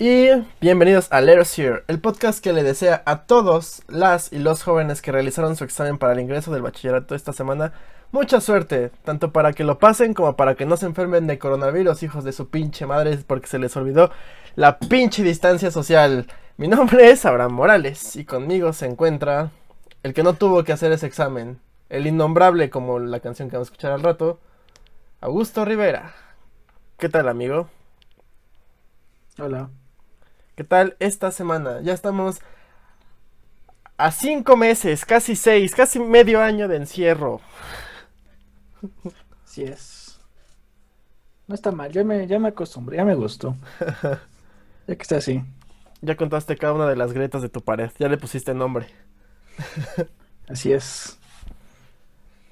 Y bienvenidos a Letters Here, el podcast que le desea a todos las y los jóvenes que realizaron su examen para el ingreso del bachillerato esta semana mucha suerte, tanto para que lo pasen como para que no se enfermen de coronavirus, hijos de su pinche madre, porque se les olvidó la pinche distancia social. Mi nombre es Abraham Morales y conmigo se encuentra el que no tuvo que hacer ese examen, el innombrable como la canción que vamos a escuchar al rato, Augusto Rivera. ¿Qué tal, amigo? Hola. ¿Qué tal esta semana? Ya estamos a cinco meses, casi seis, casi medio año de encierro. Sí es. No está mal, ya me, ya me acostumbré, ya me gustó. ya que está así. Ya contaste cada una de las grietas de tu pared, ya le pusiste nombre. así es.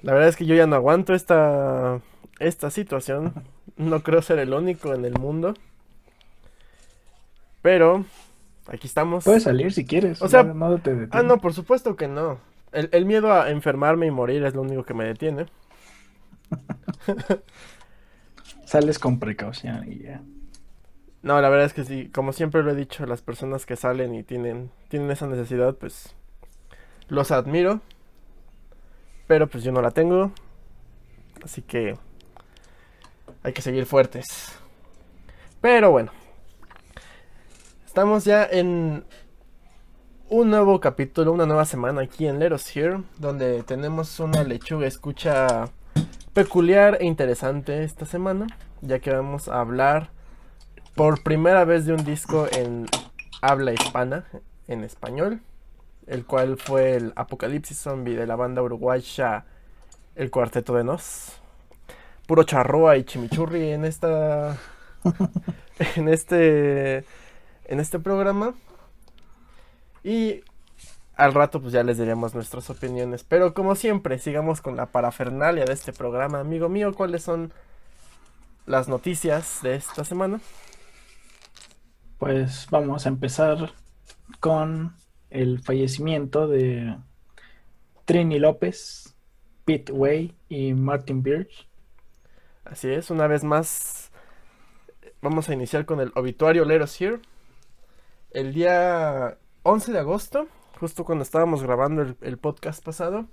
La verdad es que yo ya no aguanto esta, esta situación. No creo ser el único en el mundo. Pero aquí estamos. Puedes salir si quieres. O sea, ah, no, por supuesto que no. El, miedo a enfermarme y morir es lo único que me detiene. Sales con precaución y ya. No, la verdad es que sí, como siempre lo he dicho, las personas que salen y tienen, tienen esa necesidad, pues los admiro. Pero pues yo no la tengo. Así que hay que seguir fuertes. Pero bueno, Estamos ya en un nuevo capítulo, una nueva semana aquí en Leros Here, donde tenemos una lechuga escucha peculiar e interesante esta semana, ya que vamos a hablar por primera vez de un disco en habla hispana, en español, el cual fue el Apocalipsis Zombie de la banda uruguaya El Cuarteto de Nos. Puro charroa y chimichurri en esta. en este en este programa. Y al rato pues ya les diremos nuestras opiniones. Pero como siempre, sigamos con la parafernalia de este programa. Amigo mío, ¿cuáles son las noticias de esta semana? Pues vamos a empezar con el fallecimiento de Trini López, Pete Way y Martin Birch. Así es, una vez más vamos a iniciar con el obituario Leros Here el día 11 de agosto, justo cuando estábamos grabando el, podcast pasado,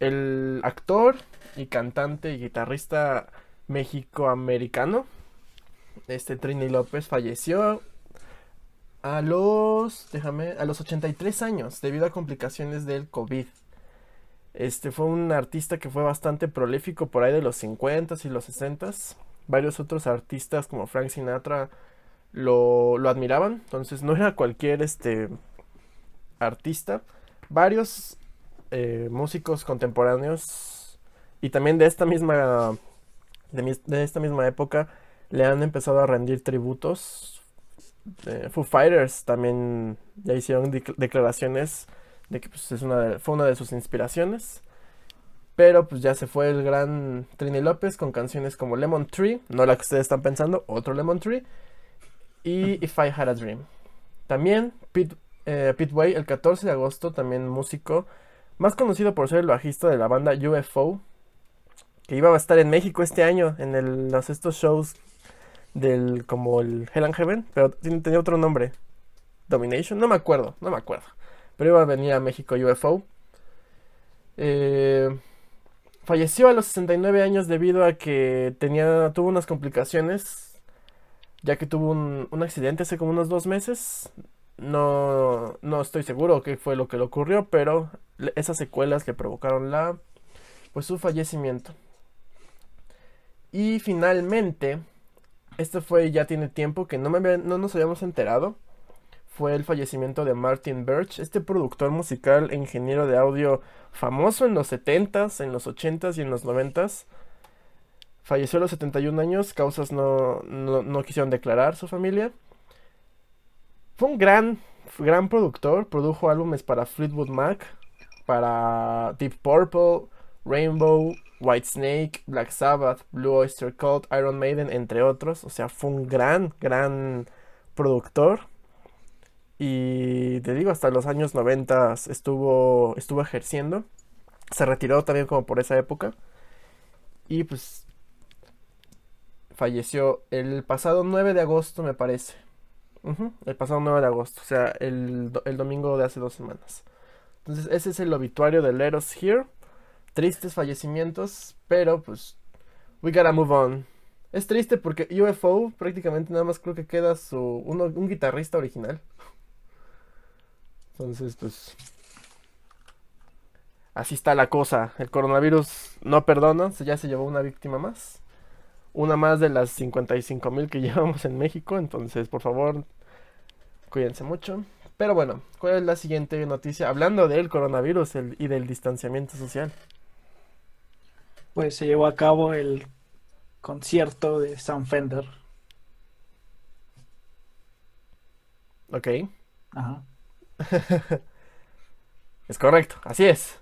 el actor y cantante y guitarrista mexicoamericano, este Trini López, falleció a los, déjame, a los 83 años debido a complicaciones del COVID. Este fue un artista que fue bastante prolífico por ahí de los 50s y los 60s. Varios otros artistas como Frank Sinatra lo, lo admiraban. Entonces no era cualquier este, artista. Varios eh, músicos contemporáneos y también de esta misma de, esta misma época le han empezado a rendir tributos. Eh, Foo Fighters también ya hicieron declaraciones de que pues, es una fue una de sus inspiraciones. Pero pues ya se fue el gran Trini López con canciones como Lemon Tree, no la que ustedes están pensando, otro Lemon Tree y If I Had a Dream. También Pete, eh, Way, el 14 de agosto, también músico, más conocido por ser el bajista de la banda UFO, que iba a estar en México este año en los, estos shows del como el Hell and Heaven, pero tenía otro nombre. Domination, no me acuerdo, no me acuerdo. Pero iba a venir a México UFO. Eh, falleció a los 69 años debido a que tenía, tuvo unas complicaciones ya que tuvo un, accidente hace como unos dos meses. No, no estoy seguro qué fue lo que le ocurrió, pero esas secuelas le provocaron la, pues su fallecimiento. Y finalmente, este fue ya tiene tiempo que no, me, no nos habíamos enterado. Fue el fallecimiento de Martin Birch, este productor musical e ingeniero de audio famoso en los 70s, en los 80s y en los 90s Falleció a los 71 años, causas no, no, quisieron declarar su familia. Fue un gran, gran productor, produjo álbumes para Fleetwood Mac, para Deep Purple, Rainbow, White Snake, Black Sabbath, Blue Oyster Cult, Iron Maiden, entre otros. O sea, fue un gran, gran productor. Y te digo, hasta los años 90 estuvo, estuvo ejerciendo. Se retiró también como por esa época. Y pues falleció el pasado 9 de agosto, me parece. El pasado 9 de agosto, o sea, el, el domingo de hace dos semanas. Entonces, ese es el obituario de Let Us Here. Tristes fallecimientos, pero pues, we gotta move on. Es triste porque UFO prácticamente nada más creo que queda su uno- un guitarrista original. Entonces, pues, así está la cosa. El coronavirus no perdona, ya se llevó una víctima más. Una más de las 55 mil que llevamos en México. Entonces, por favor, cuídense mucho. Pero bueno, ¿cuál es la siguiente noticia? Hablando del coronavirus el- y del distanciamiento social. Pues se llevó a cabo el concierto de Sam Fender. Ok, Ajá. es correcto, así es.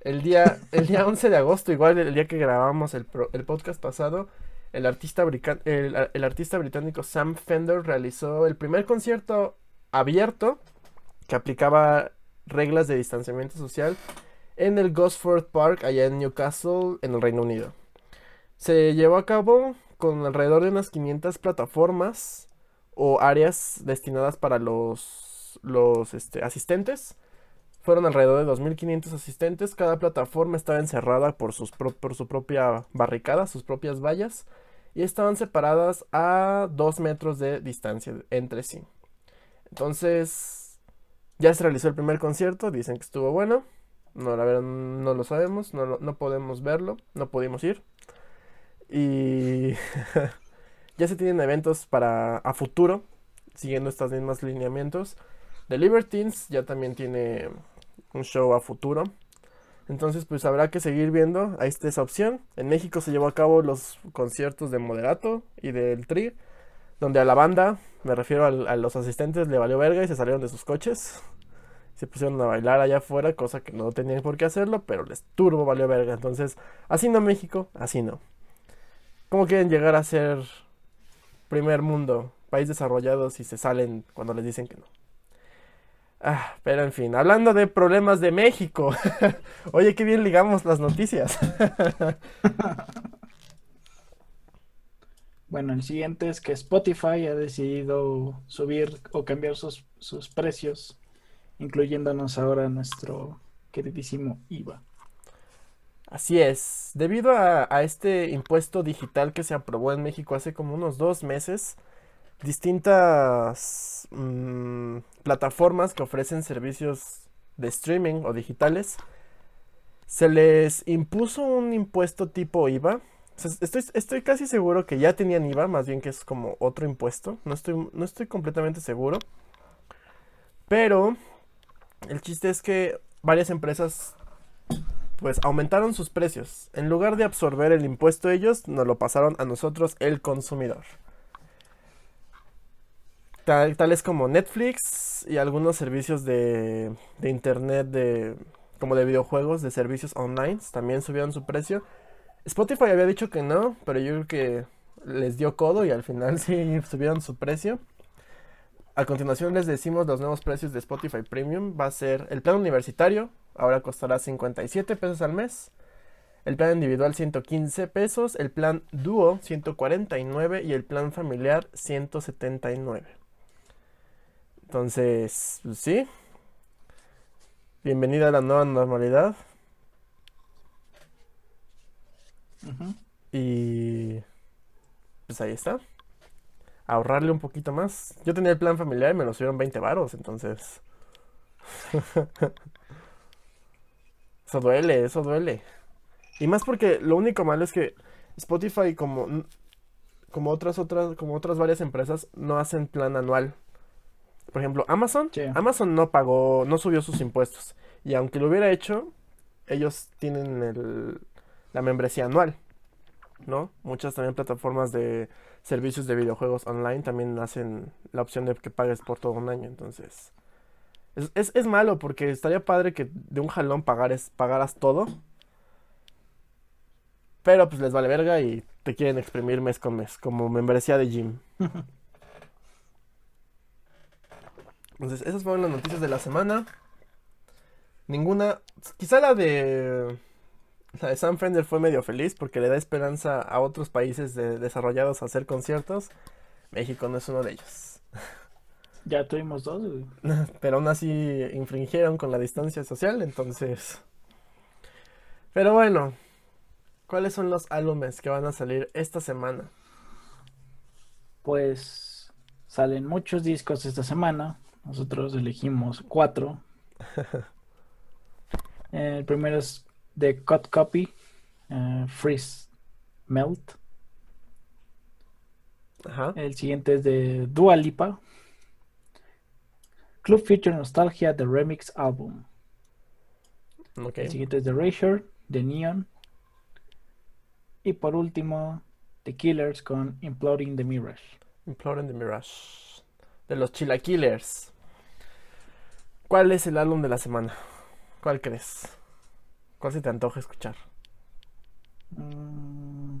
El día, el día 11 de agosto, igual el día que grabamos el, pro- el podcast pasado, el artista, británico Sam Fender realizó el primer concierto abierto que aplicaba reglas de distanciamiento social en el Gosford Park, allá en Newcastle, en el Reino Unido. Se llevó a cabo con alrededor de unas 500 plataformas o áreas destinadas para los, los este, asistentes. Fueron alrededor de 2.500 asistentes. Cada plataforma estaba encerrada por, sus por su propia barricada, sus propias vallas. Y estaban separadas a 2 metros de distancia entre sí. Entonces, ya se realizó el primer concierto. Dicen que estuvo bueno. No, la verdad, no lo sabemos. No, no podemos verlo. No pudimos ir. Y ya se tienen eventos para a futuro. Siguiendo estos mismos lineamientos. The Libertines ya también tiene un show a futuro. Entonces, pues habrá que seguir viendo. Ahí está esa opción. En México se llevó a cabo los conciertos de Moderato y del Tri, donde a la banda, me refiero a los asistentes, le valió verga y se salieron de sus coches. Se pusieron a bailar allá afuera, cosa que no tenían por qué hacerlo, pero les turbo valió verga. Entonces, así no México, así no. ¿Cómo quieren llegar a ser primer mundo, país desarrollado si se salen cuando les dicen que no? Ah, pero en fin, hablando de problemas de México. Oye, qué bien ligamos las noticias. Bueno, el siguiente es que Spotify ha decidido subir o cambiar sus, sus precios, incluyéndonos ahora nuestro queridísimo IVA. Así es, debido a, a este impuesto digital que se aprobó en México hace como unos dos meses, distintas mm, plataformas que ofrecen servicios de streaming o digitales, se les impuso un impuesto tipo IVA. Estoy, estoy casi seguro que ya tenían IVA, más bien que es como otro impuesto. No estoy, no estoy completamente seguro. Pero el chiste es que varias empresas pues aumentaron sus precios. En lugar de absorber el impuesto ellos, nos lo pasaron a nosotros, el consumidor. Tal- tales como Netflix y algunos servicios de, de internet, de, como de videojuegos, de servicios online, también subieron su precio. Spotify había dicho que no, pero yo creo que les dio codo y al final sí subieron su precio. A continuación les decimos los nuevos precios de Spotify Premium. Va a ser el plan universitario, ahora costará 57 pesos al mes. El plan individual 115 pesos, el plan dúo 149 y el plan familiar 179. Entonces, pues sí. Bienvenida a la nueva normalidad. Y pues ahí está. Ahorrarle un poquito más. Yo tenía el plan familiar y me lo subieron 20 varos, entonces. Eso duele, eso duele. Y más porque lo único malo es que Spotify como como otras otras como otras varias empresas no hacen plan anual. Por ejemplo, Amazon, Sí. Amazon no pagó, no subió sus impuestos. Y aunque lo hubiera hecho, ellos tienen el, la membresía anual. ¿no? Muchas también plataformas de servicios de videojuegos online también hacen la opción de que pagues por todo un año. Entonces, es, es, es malo porque estaría padre que de un jalón pagares, pagaras todo. Pero pues les vale verga y te quieren exprimir mes con mes, como membresía de gym. Entonces, esas fueron las noticias de la semana. Ninguna, quizá la de la de Sam Fender fue medio feliz porque le da esperanza a otros países de- desarrollados a hacer conciertos. México no es uno de ellos. Ya tuvimos dos, güey. Pero aún así infringieron con la distancia social, entonces... Pero bueno, ¿cuáles son los álbumes que van a salir esta semana? Pues salen muchos discos esta semana. Nosotros elegimos cuatro. El primero es de Cut Copy, eh, Freeze Melt. Ajá. El siguiente es de Dua Lipa. Club Future Nostalgia, The Remix Album. El siguiente es The Erasure, The Neon. Y por último, The Killers con Imploding the Mirage. Imploring the Mirage. De los Chilaquilers. ¿Cuál es el álbum de la semana? ¿Cuál crees? ¿Cuál se te antoja escuchar? Mm,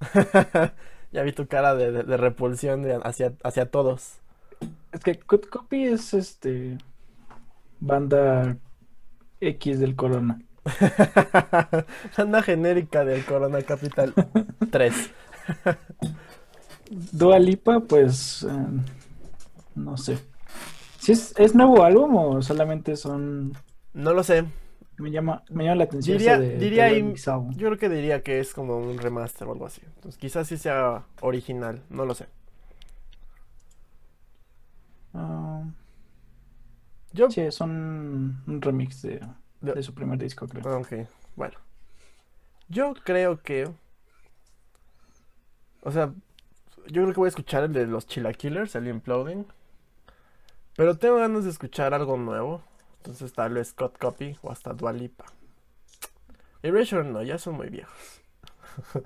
Ya vi tu cara de, de- de repulsión de- hacia, hacia todos. es que Cut Copy es este banda X del Corona. Banda genérica del Corona Capital 3. Dua Lipa, pues eh, no sé. Si es, ¿es nuevo álbum o solamente son No lo sé. me llama me llama la atención Diría- de, diría de. Yo creo que diría que es como un remaster o algo así. Entonces, quizás sí sea original. No lo sé. Ah, Yo. sí, son un remix de, De- de su primer disco, creo. Ok, bueno. Yo creo que. O sea, yo creo que voy a escuchar el de los Chilaquilers, el Imploding. Pero tengo ganas de escuchar algo nuevo. Entonces tal vez Scott Copy o hasta Dua Lipa. Erasure no, ya son muy viejos.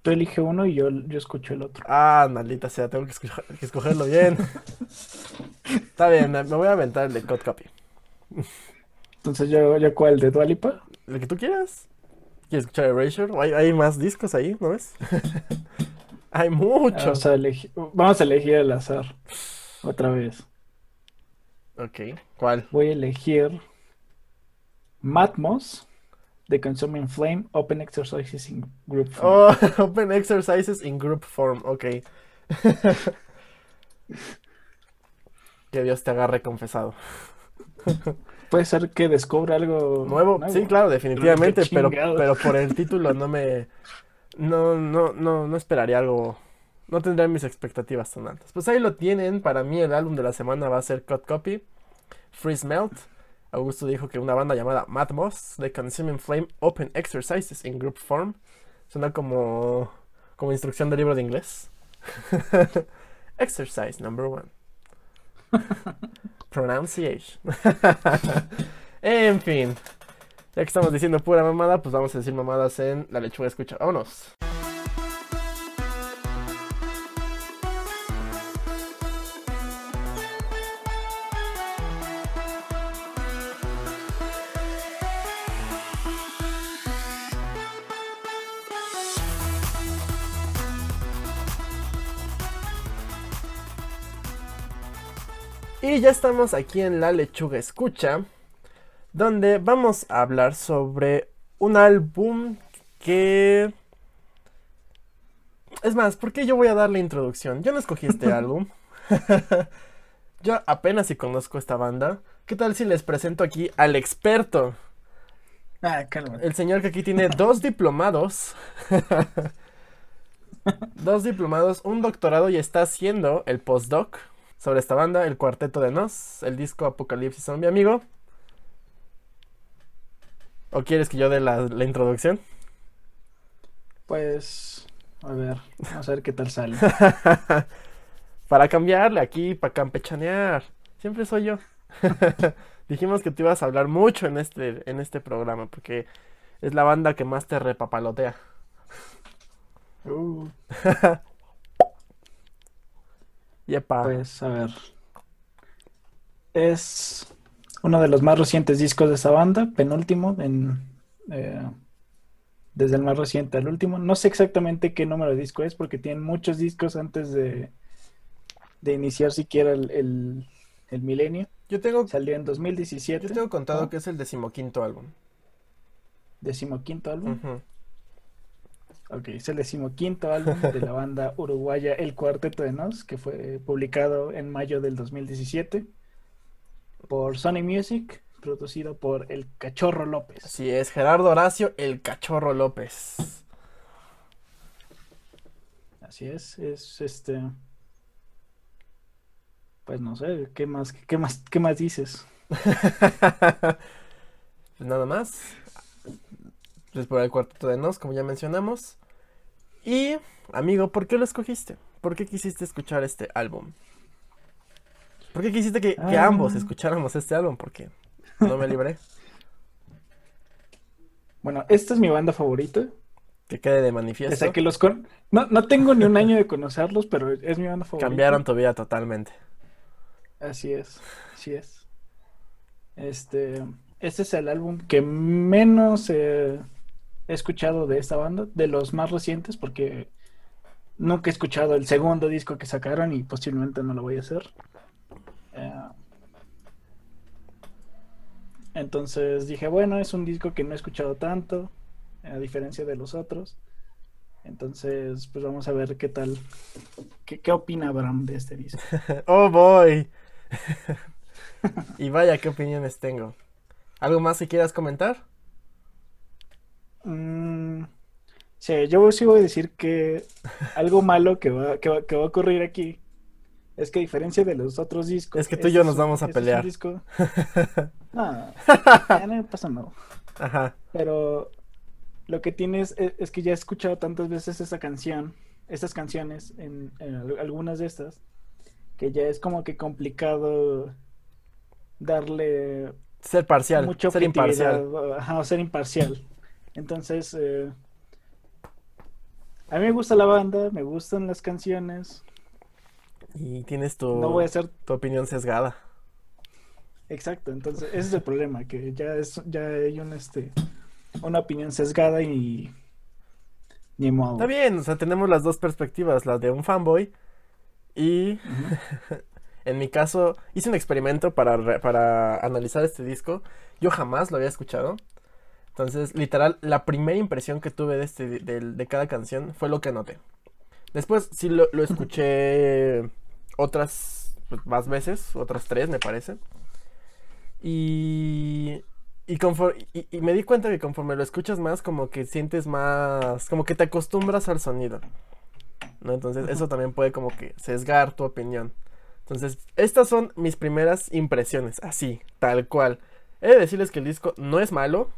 Tú elige uno y yo, yo escucho el otro. Ah, maldita sea, tengo que, que escogerlo bien. Está bien, me voy a aventar el de Scott Copy. Entonces yo, yo cuál de Dua Lipa? El que tú quieras. ¿Quieres escuchar Erasure? Hay, hay más discos ahí, ¿no ves? hay muchos. Vamos a elegir, vamos a elegir al azar. Otra vez. Ok, ¿cuál? Voy a elegir Matmos de Consuming Flame Open Exercises in Group Form. Oh, Open Exercises in Group Form, ok. que Dios te agarre confesado. Puede ser que descubra algo Nuevo, sí, claro, definitivamente, pero, pero por el título no me... No, no, no, no esperaría algo... No tendría mis expectativas tan altas. Pues ahí lo tienen, para mí el álbum de la semana va a ser Cut Copy, Freeze Melt. Augusto dijo que una banda llamada Mad Moss de Consuming Flame Open Exercises in Group Form. Suena como, como instrucción de libro de inglés. Exercise number one. Pronunciation. en fin. Ya que estamos diciendo pura mamada, pues vamos a decir mamadas en la lechuga escucha. Vámonos. Y ya estamos aquí en la lechuga escucha, donde vamos a hablar sobre un álbum que... Es más, ¿por qué yo voy a dar la introducción? Yo no escogí este álbum. yo apenas si conozco esta banda. ¿Qué tal si les presento aquí al experto? Ah, cálmate. El señor que aquí tiene dos diplomados. dos diplomados, un doctorado y está haciendo el postdoc sobre esta banda, el cuarteto de Nos, el disco Apocalipsis Zombie, amigo. ¿O quieres que yo dé la, la introducción? Pues, a ver, vamos a ver qué tal sale. para cambiarle aquí, para campechanear. Siempre soy yo. Dijimos que te ibas a hablar mucho en este, en este programa, porque es la banda que más te repapalotea. Uh, Yepa. pues, a ver. Es uno de los más recientes discos de esa banda, penúltimo, en, eh, desde el más reciente al último. No sé exactamente qué número de disco es, porque tienen muchos discos antes de, de iniciar siquiera el, el, el milenio. Yo tengo, Salió en 2017. yo tengo contado ¿no? que es el decimoquinto álbum. Decimoquinto álbum. Ujú. Ok, es el decimoquinto álbum de la banda uruguaya El Cuarteto de Nos, que fue publicado en mayo del 2017 por Sony Music, producido por El Cachorro López. Así es, Gerardo Horacio, El Cachorro López. Así es, es este... Pues no sé, ¿qué más, qué más, qué más dices? Nada más. Pues por el cuarteto de Nos, como ya mencionamos. Y, amigo, ¿por qué lo escogiste? ¿Por qué quisiste escuchar este álbum? ¿Por qué quisiste que, que Ah. ambos escucháramos este álbum? Porque no me libré. Bueno, esta es mi banda favorita. Que quede de manifiesto. que los con... no, no tengo ni un año de conocerlos, pero es mi banda favorita. Cambiaron tu vida totalmente. Así es, así es. Este, este es el álbum que menos eh, he escuchado de esta banda, de los más recientes, porque nunca he escuchado el segundo disco que sacaron y posiblemente no lo voy a hacer. Eh, entonces dije, bueno, es un disco que no he escuchado tanto, a diferencia de los otros. Entonces, pues vamos a ver qué tal, qué, qué opina Abraham de este disco. ¡Oh, boy! y vaya, qué opiniones tengo. ¿Algo más que quieras comentar? Mm, sí, yo sí voy a decir que algo malo que va, que va, que va a ocurrir aquí es que a diferencia de los otros discos. Es que tú y yo nos vamos a es pelear. disco- No, ya no pasa nada. Ajá. Pero lo que tienes es, es que ya he escuchado tantas veces esa canción, estas canciones, en, en al- algunas de estas, que ya es como que complicado darle Ser parcial, mucha ser imparcial. ajá, o ser imparcial. Entonces, eh, a mí me gusta la banda, me gustan las canciones. Y tienes tu, No voy a hacer tu opinión sesgada. exacto. Entonces, ese es el problema, que ya es, ya hay un este, una opinión sesgada y ni modo. Está bien, o sea, tenemos las dos perspectivas, la de un fanboy y en mi caso hice un experimento para, re- para analizar este disco. Yo jamás lo había escuchado. Entonces, literal, la primera impresión que tuve de, este, de, de cada canción fue lo que noté. Después sí lo, lo escuché otras pues, más veces, otras tres me parece. Y, y, confor- y, y me di cuenta que conforme lo escuchas más, como que sientes más, como que te acostumbras al sonido. ¿no? Entonces eso también puede como que sesgar tu opinión. Entonces, estas son mis primeras impresiones, así, tal cual. He de decirles que el disco no es malo,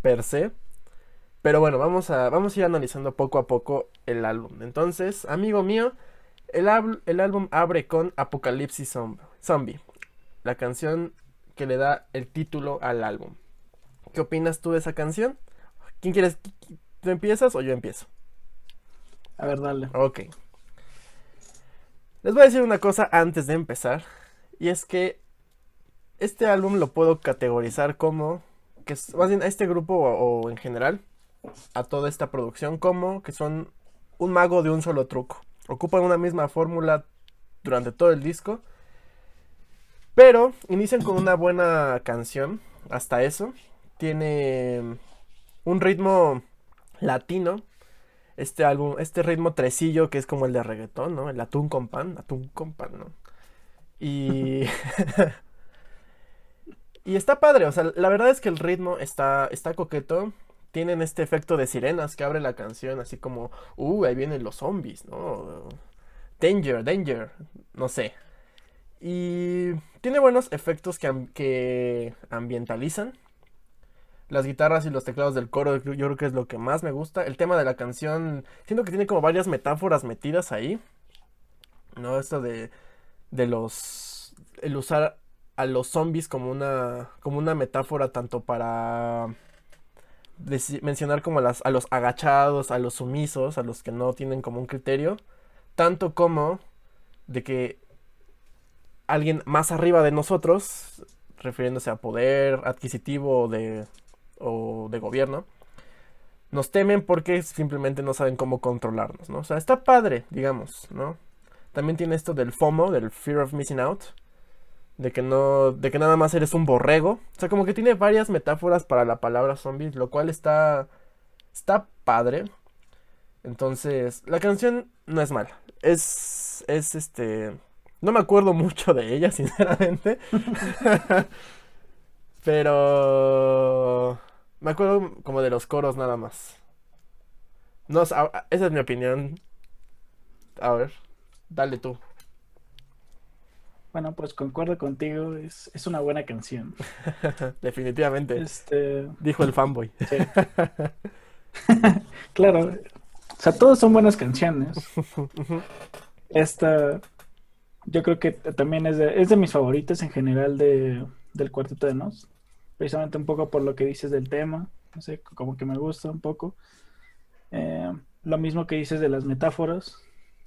per se. Pero bueno, vamos a, vamos a ir analizando poco a poco el álbum. Entonces, amigo mío, el, álbum abre con Apocalipsis Zom- Zombie, la canción que le da el título al álbum. ¿Qué opinas tú de esa canción? ¿Quién quieres? ¿Tú empiezas o yo empiezo? A ver, dale. Ok. Les voy a decir una cosa antes de empezar. Y es que este álbum lo puedo categorizar como. Que es, más bien a este grupo o, o en general. A toda esta producción como que son un mago de un solo truco. Ocupan una misma fórmula durante todo el disco. Pero inician con una buena canción. Hasta eso. Tiene un ritmo latino este álbum, este ritmo tresillo que es como el de reggaetón, ¿no? El atún con pan, atún ¿no? Y... y está padre, o sea, la verdad es que el ritmo está, está coqueto. Tienen este efecto de sirenas que abre la canción, así como, uh, ahí vienen los zombies, ¿no? Danger, danger, no sé. Y tiene buenos efectos que, que ambientalizan. Las guitarras y los teclados del coro, yo creo que es lo que más me gusta. El tema de la canción, siento que tiene como varias metáforas metidas ahí. ¿No? Esto de, de los. El usar a los zombies como una, como una metáfora tanto para mencionar como a, los agachados, a los sumisos, a los que no tienen como un criterio, tanto como de que alguien más arriba de nosotros, refiriéndose a poder adquisitivo o de, gobierno, nos temen porque simplemente no saben cómo controlarnos, ¿no? O sea, está padre, digamos, ¿no? También tiene esto del FOMO, del Fear of Missing Out, de que no, de que nada más eres un borrego. O sea, como que tiene varias metáforas para la palabra zombie, lo cual está, está padre. Entonces, la canción no es mala. Es, es este... No me acuerdo mucho de ella, sinceramente. Pero... Me acuerdo como de los coros nada más. No, esa es mi opinión. A ver, dale tú. Bueno, pues concuerdo contigo, es, es una buena canción. Definitivamente. Este... Dijo el fanboy. claro, o sea, todos son buenas canciones. Esta, yo creo que también es de, es de mis favoritas en general de, del Cuarteto de Nos. Precisamente un poco por lo que dices del tema. No sé, como que me gusta un poco. Eh, lo mismo que dices de las metáforas.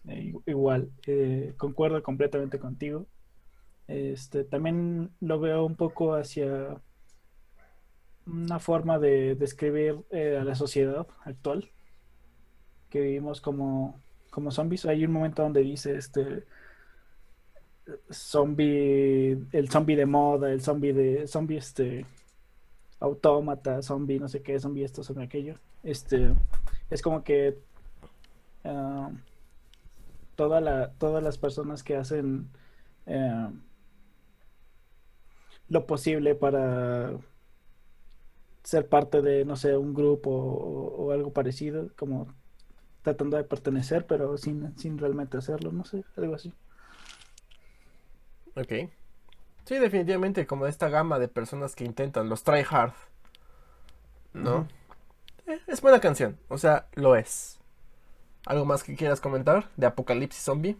Eh, igual, eh, concuerdo completamente contigo. Este, también lo veo un poco hacia una forma de describir a la sociedad actual que vivimos como, como zombies. Hay un momento donde dice este zombie, el zombie de moda, el zombie de, zombie este, autómata, zombie no sé qué, zombie esto, zombie aquello. Este, es como que uh, toda la, todas las personas que hacen uh, lo posible para ser parte de, no sé, un grupo o, o algo parecido, como tratando de pertenecer, pero sin, sin realmente hacerlo, no sé, algo así. Ok. Sí, definitivamente, como esta gama de personas que intentan, los try hard. ¿No? Eh, es buena canción, o sea, lo es. ¿Algo más que quieras comentar de Apocalipsis Zombie?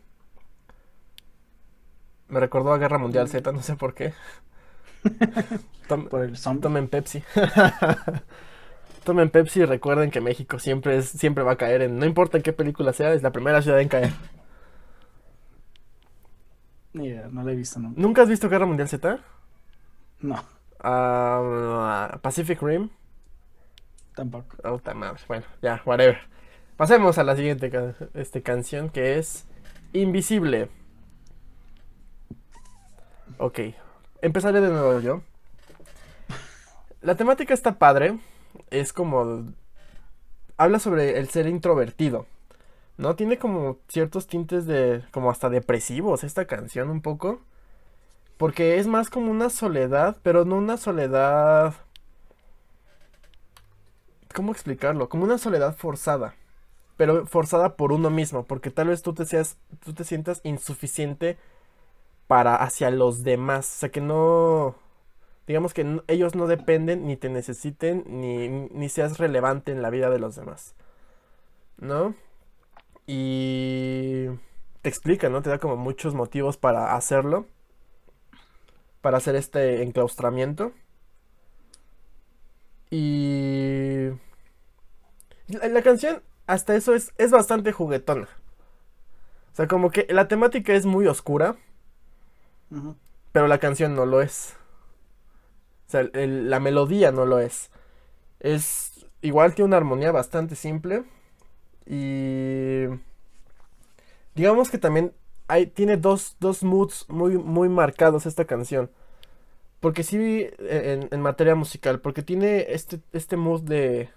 Me recordó a Guerra Mundial mm. Z, no sé por qué. por el zombie. Tomen Pepsi. Tomen Pepsi y recuerden que México siempre es, siempre va a caer en, no importa en qué película sea, es la primera ciudad en caer. Ni idea, no la he visto nunca. ¿Nunca has visto Guerra Mundial Z? No. Uh, Pacific Rim. Tampoco. Oh, bueno, ya, whatever. Pasemos a la siguiente este, canción que es Invisible. Ok, empezaré de nuevo yo. La temática está padre es como... Habla sobre el ser introvertido. ¿No? Tiene como ciertos tintes de... como hasta depresivos esta canción un poco. Porque es más como una soledad, pero no una soledad... ¿Cómo explicarlo? Como una soledad forzada. Pero forzada por uno mismo. Porque tal vez tú te seas. tú te sientas insuficiente para hacia los demás. O sea que no digamos que ellos no dependen ni te necesiten ni, ni seas relevante en la vida de los demás. ¿No? Y te explica, ¿no? Te da como muchos motivos para hacerlo. Para hacer este enclaustramiento. Y... La, canción, hasta eso, es, es bastante juguetona. O sea, como que la temática es muy oscura. Pero la canción no lo es. O sea, la melodía no lo es. Es igual que una armonía bastante simple. Y digamos que también hay, tiene dos, dos moods muy, muy marcados esta canción. Porque sí, en, en, materia musical, porque tiene este, este mood de...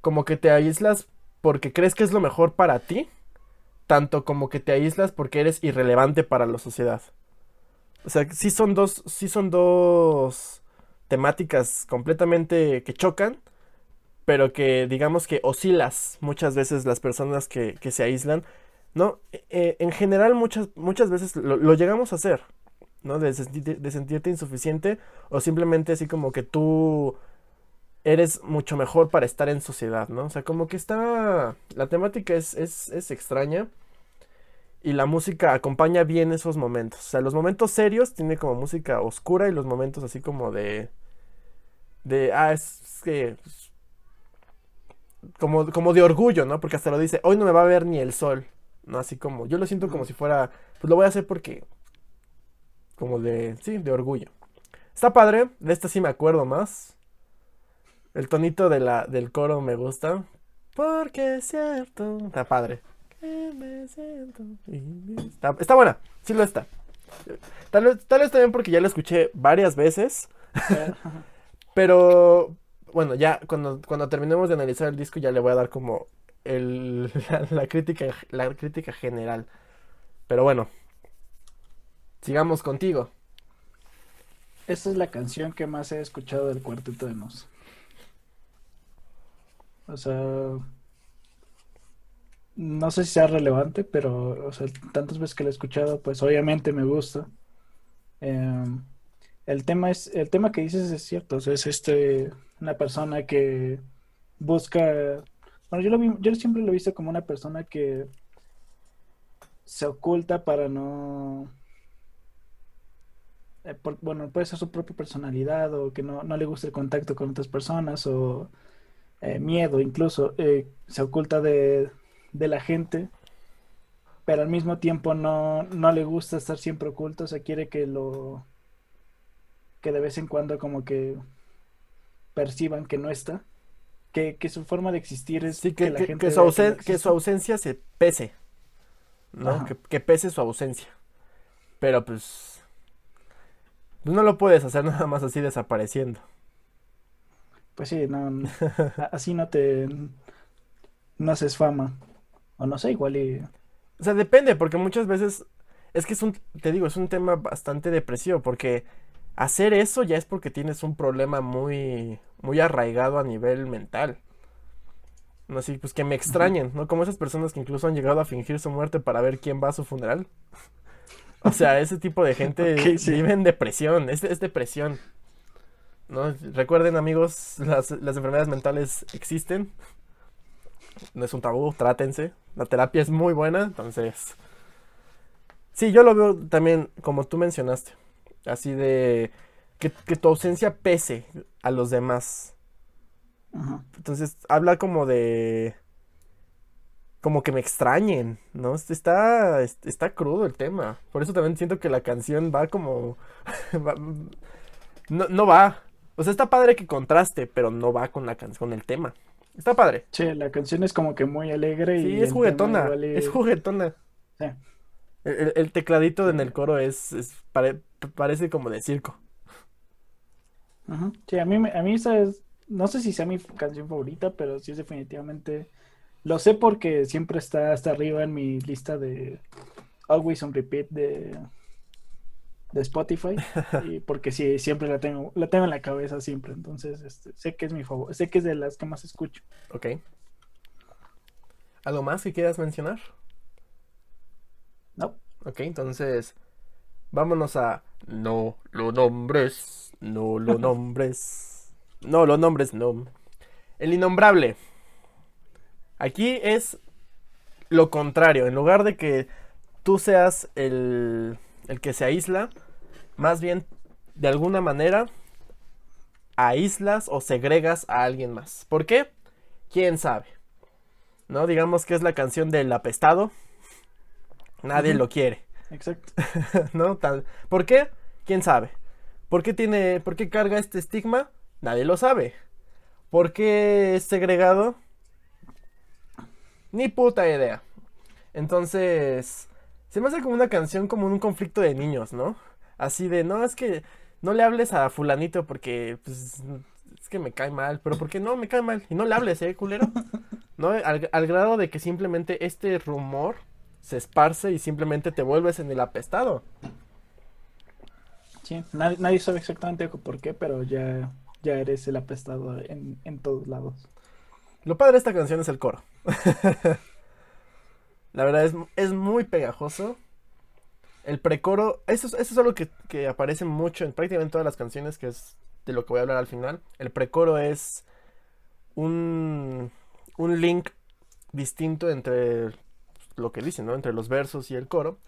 Como que te aíslas porque crees que es lo mejor para ti, tanto como que te aíslas porque eres irrelevante para la sociedad. O sea, sí son dos, sí son dos temáticas completamente que chocan, pero que digamos que oscilas muchas veces las personas que, se aíslan, ¿no? E, e, en general muchas, muchas veces lo, llegamos a hacer, ¿no? De, de, sentirte insuficiente o simplemente así como que tú eres mucho mejor para estar en sociedad, ¿no? O sea, como que está, la temática es, es, es extraña y la música acompaña bien esos momentos. O sea, los momentos serios tiene como música oscura y los momentos así como de. de. Ah, es que. Como, como de orgullo, ¿no? Porque hasta lo dice, hoy no me va a ver ni el sol. ¿No? Así como. Yo lo siento como si fuera. Pues lo voy a hacer porque. Como de. Sí, de orgullo. Está padre. De esta sí me acuerdo más. El tonito de la, del coro me gusta. Porque es cierto. Está padre. Está, buena, sí lo está. Tal vez, tal vez también porque ya la escuché varias veces. Pero bueno, ya cuando, cuando terminemos de analizar el disco ya le voy a dar como el, la, la crítica, la crítica general. Pero bueno, sigamos contigo. Esta es la canción que más he escuchado del Cuarteto de Nos. O sea, no sé si sea relevante, pero o sea, tantas veces que la he escuchado, pues obviamente me gusta. Em, el tema es, el tema que dices es cierto, o sea, es este, una persona que busca, bueno, yo lo vi- yo siempre lo he visto como una persona que se oculta para no, eh, por- bueno, puede ser su propia personalidad o que no, no le gusta el contacto con otras personas o eh, miedo incluso, eh, se oculta de, de la gente, pero al mismo tiempo no, no le gusta estar siempre oculto, o sea, quiere que lo, que de vez en cuando como que perciban que no está, que, que su forma de existir es Sí, que, la que- gente que su, ausen- que su ausencia se pese, ¿no? Que, que pese su ausencia. Pero pues no lo puedes hacer nada más así desapareciendo. Pues sí, no, así no te, no haces fama, o no sé, igual y... O sea, depende, porque muchas veces es que es un, te digo, es un tema bastante depresivo, porque hacer eso ya es porque tienes un problema muy, muy arraigado a nivel mental. No sé, pues que me extrañen, ¿no? Como esas personas que incluso han llegado a fingir su muerte para ver quién va a su funeral. O sea, ese tipo de gente Ok, sí. vive en depresión, es, es depresión, ¿no? Recuerden, amigos, las, las enfermedades mentales existen, no es un tabú, trátense. La terapia es muy buena, entonces... Sí, yo lo veo también como tú mencionaste, así de que, que tu ausencia pese a los demás. Ajá. Entonces habla como de... Como que me extrañen, ¿no? Está, está crudo el tema. Por eso también siento que la canción va como... va- no, no va. O sea, está padre que contraste, pero no va con la can- con el tema. Está padre. Sí, la canción es como que muy alegre Sí, y es juguetona. Es juguetona. Sí. El, el- el tecladito en el coro es, es pare- parece como de circo. Ajá. Sí, a mí, a mí esa es, no sé si sea mi canción favorita, pero sí es definitivamente, lo sé porque siempre está hasta arriba en mi lista de Always on Repeat de, de Spotify y porque sí, siempre la tengo, la tengo en la cabeza siempre, entonces este, sé que es mi favor, sé que es de las que más escucho. Ok. ¿Algo más que quieras mencionar? No, Ok, entonces vámonos a No lo nombres, no lo nombres, no lo nombres, no. El innombrable. Aquí es lo contrario. En lugar de que tú seas el, el que se aísla, más bien de alguna manera aíslas o segregas a alguien más. ¿Por qué? ¿Quién sabe? ¿No? Digamos que es la canción del apestado. Nadie lo quiere. exacto. ¿no? Tal. ¿Por qué? ¿Quién sabe? ¿Por qué tiene, por qué carga este estigma? Nadie lo sabe. ¿Por qué es segregado? Ni puta idea. Entonces, se me hace como una canción como un conflicto de niños, ¿no? Así de, no, es que no le hables a fulanito porque, pues, es que me cae mal. Pero ¿por qué no? Me cae mal. Y no le hables, ¿eh, culero? ¿No? Al, al grado de que simplemente este rumor se esparce y simplemente te vuelves en el apestado. Sí, nadie, nadie sabe exactamente por qué, pero ya, ya eres el apestado en, en todos lados. Lo padre de esta canción es el coro. La verdad es, es muy pegajoso. El precoro, eso, es- algo que, que aparece mucho en prácticamente todas las canciones, que es de lo que voy a hablar al final. El precoro es un, un link distinto entre lo que dicen, ¿no? Entre los versos y el coro.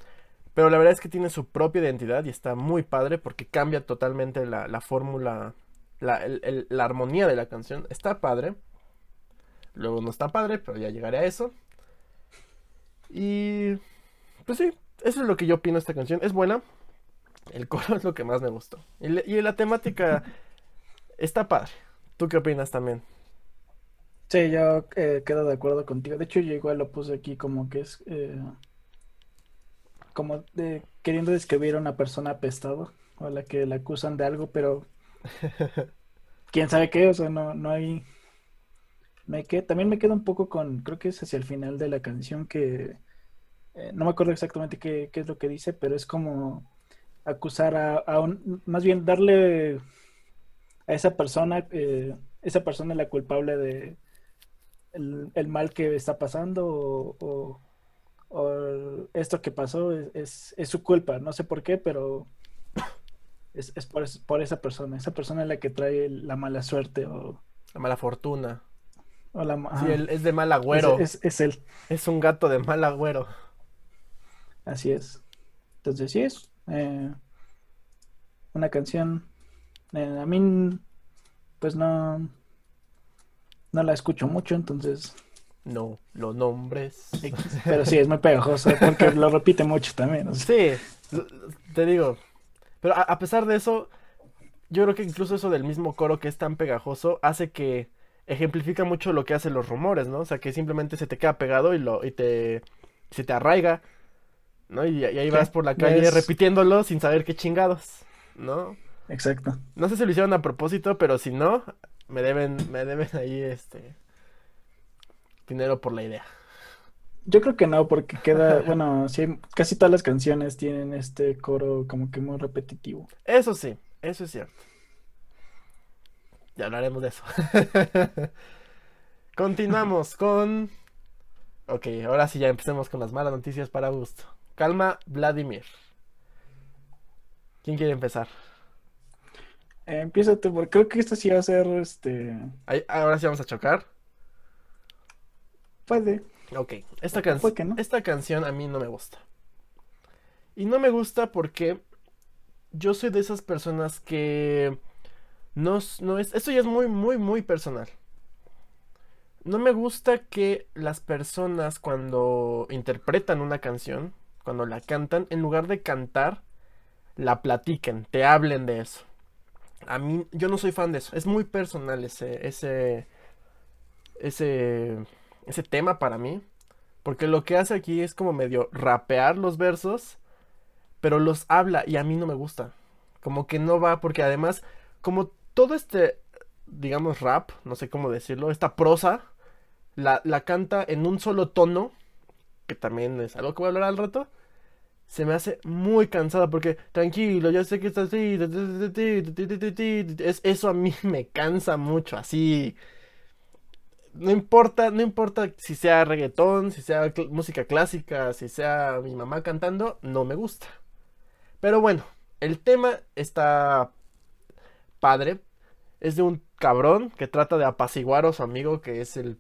Pero la verdad es que tiene su propia identidad y está muy padre porque cambia totalmente la, la fórmula, la, la armonía de la canción. Está padre. Luego no está padre, pero ya llegaré a eso. Y pues sí, eso es lo que yo opino de esta canción. Es buena. El coro es lo que más me gustó. Y, le- y la temática está padre. ¿Tú qué opinas también? Sí, yo eh, quedo de acuerdo contigo. De hecho, yo igual lo puse aquí como que es eh, como de, queriendo describir a una persona apestado o a la que la acusan de algo, pero quién sabe qué, o sea, no, no hay Me también me quedo un poco con, creo que es hacia el final de la canción que eh, no me acuerdo exactamente qué, qué, es lo que dice, pero es como acusar a, a un, más bien darle a esa persona, eh, esa persona la culpable de el, el, mal que está pasando o, o, o esto que pasó es, es, es, su culpa, no sé por qué, pero es, es por, por, esa persona, esa persona es la que trae la mala suerte o la mala fortuna. O la, sí, él es de mal agüero. Es, es, él. Es un gato de mal agüero. Así es. Entonces sí es eh, una canción. Eh, a mí, pues no, no la escucho mucho, entonces. No, lo nombres. Pero sí, es muy pegajoso porque lo repite mucho también. O sea. Sí, te digo. Pero a, a pesar de eso, yo creo que incluso eso del mismo coro que es tan pegajoso hace que ejemplifica mucho lo que hacen los rumores, ¿no? O sea, que simplemente se te queda pegado y lo y te se te arraiga, ¿no? Y, y ahí vas por la calle es... repitiéndolo sin saber qué chingados, ¿no? Exacto. No sé si lo hicieron a propósito, pero si no, me deben me deben ahí este dinero por la idea. Yo creo que no, porque queda, bueno, sí, casi todas las canciones tienen este coro como que muy repetitivo. Eso sí, eso es cierto. Ya hablaremos de eso. Continuamos con... Ok, ahora sí ya empecemos con las malas noticias para Augusto. Calma, Vladimir. ¿Quién quiere empezar? Eh, empieza tú, porque creo que esto sí va a ser este. Ahí, ahora sí vamos a chocar. Puede. Ok, esta, can no? esta canción a mí no me gusta. Y no me gusta porque yo soy de esas personas que no, no es, esto ya es muy, muy, muy personal. No me gusta que las personas cuando interpretan una canción, cuando la cantan, en lugar de cantar, la platiquen, te hablen de eso. A mí, yo no soy fan de eso. Es muy personal ese, ese, ese, ese tema para mí. Porque lo que hace aquí es como medio rapear los versos, pero los habla y a mí no me gusta. Como que no va, porque además, como todo este, digamos, rap, no sé cómo decirlo, esta prosa, la, la canta en un solo tono, que también es algo que voy a hablar al rato, se me hace muy cansada porque tranquilo, ya sé que está así, es, eso a mí me cansa mucho, así. No importa, no importa si sea reggaetón, si sea música clásica, si sea mi mamá cantando, no me gusta. Pero bueno, el tema está padre. Es de un cabrón que trata de apaciguar a su amigo que es el,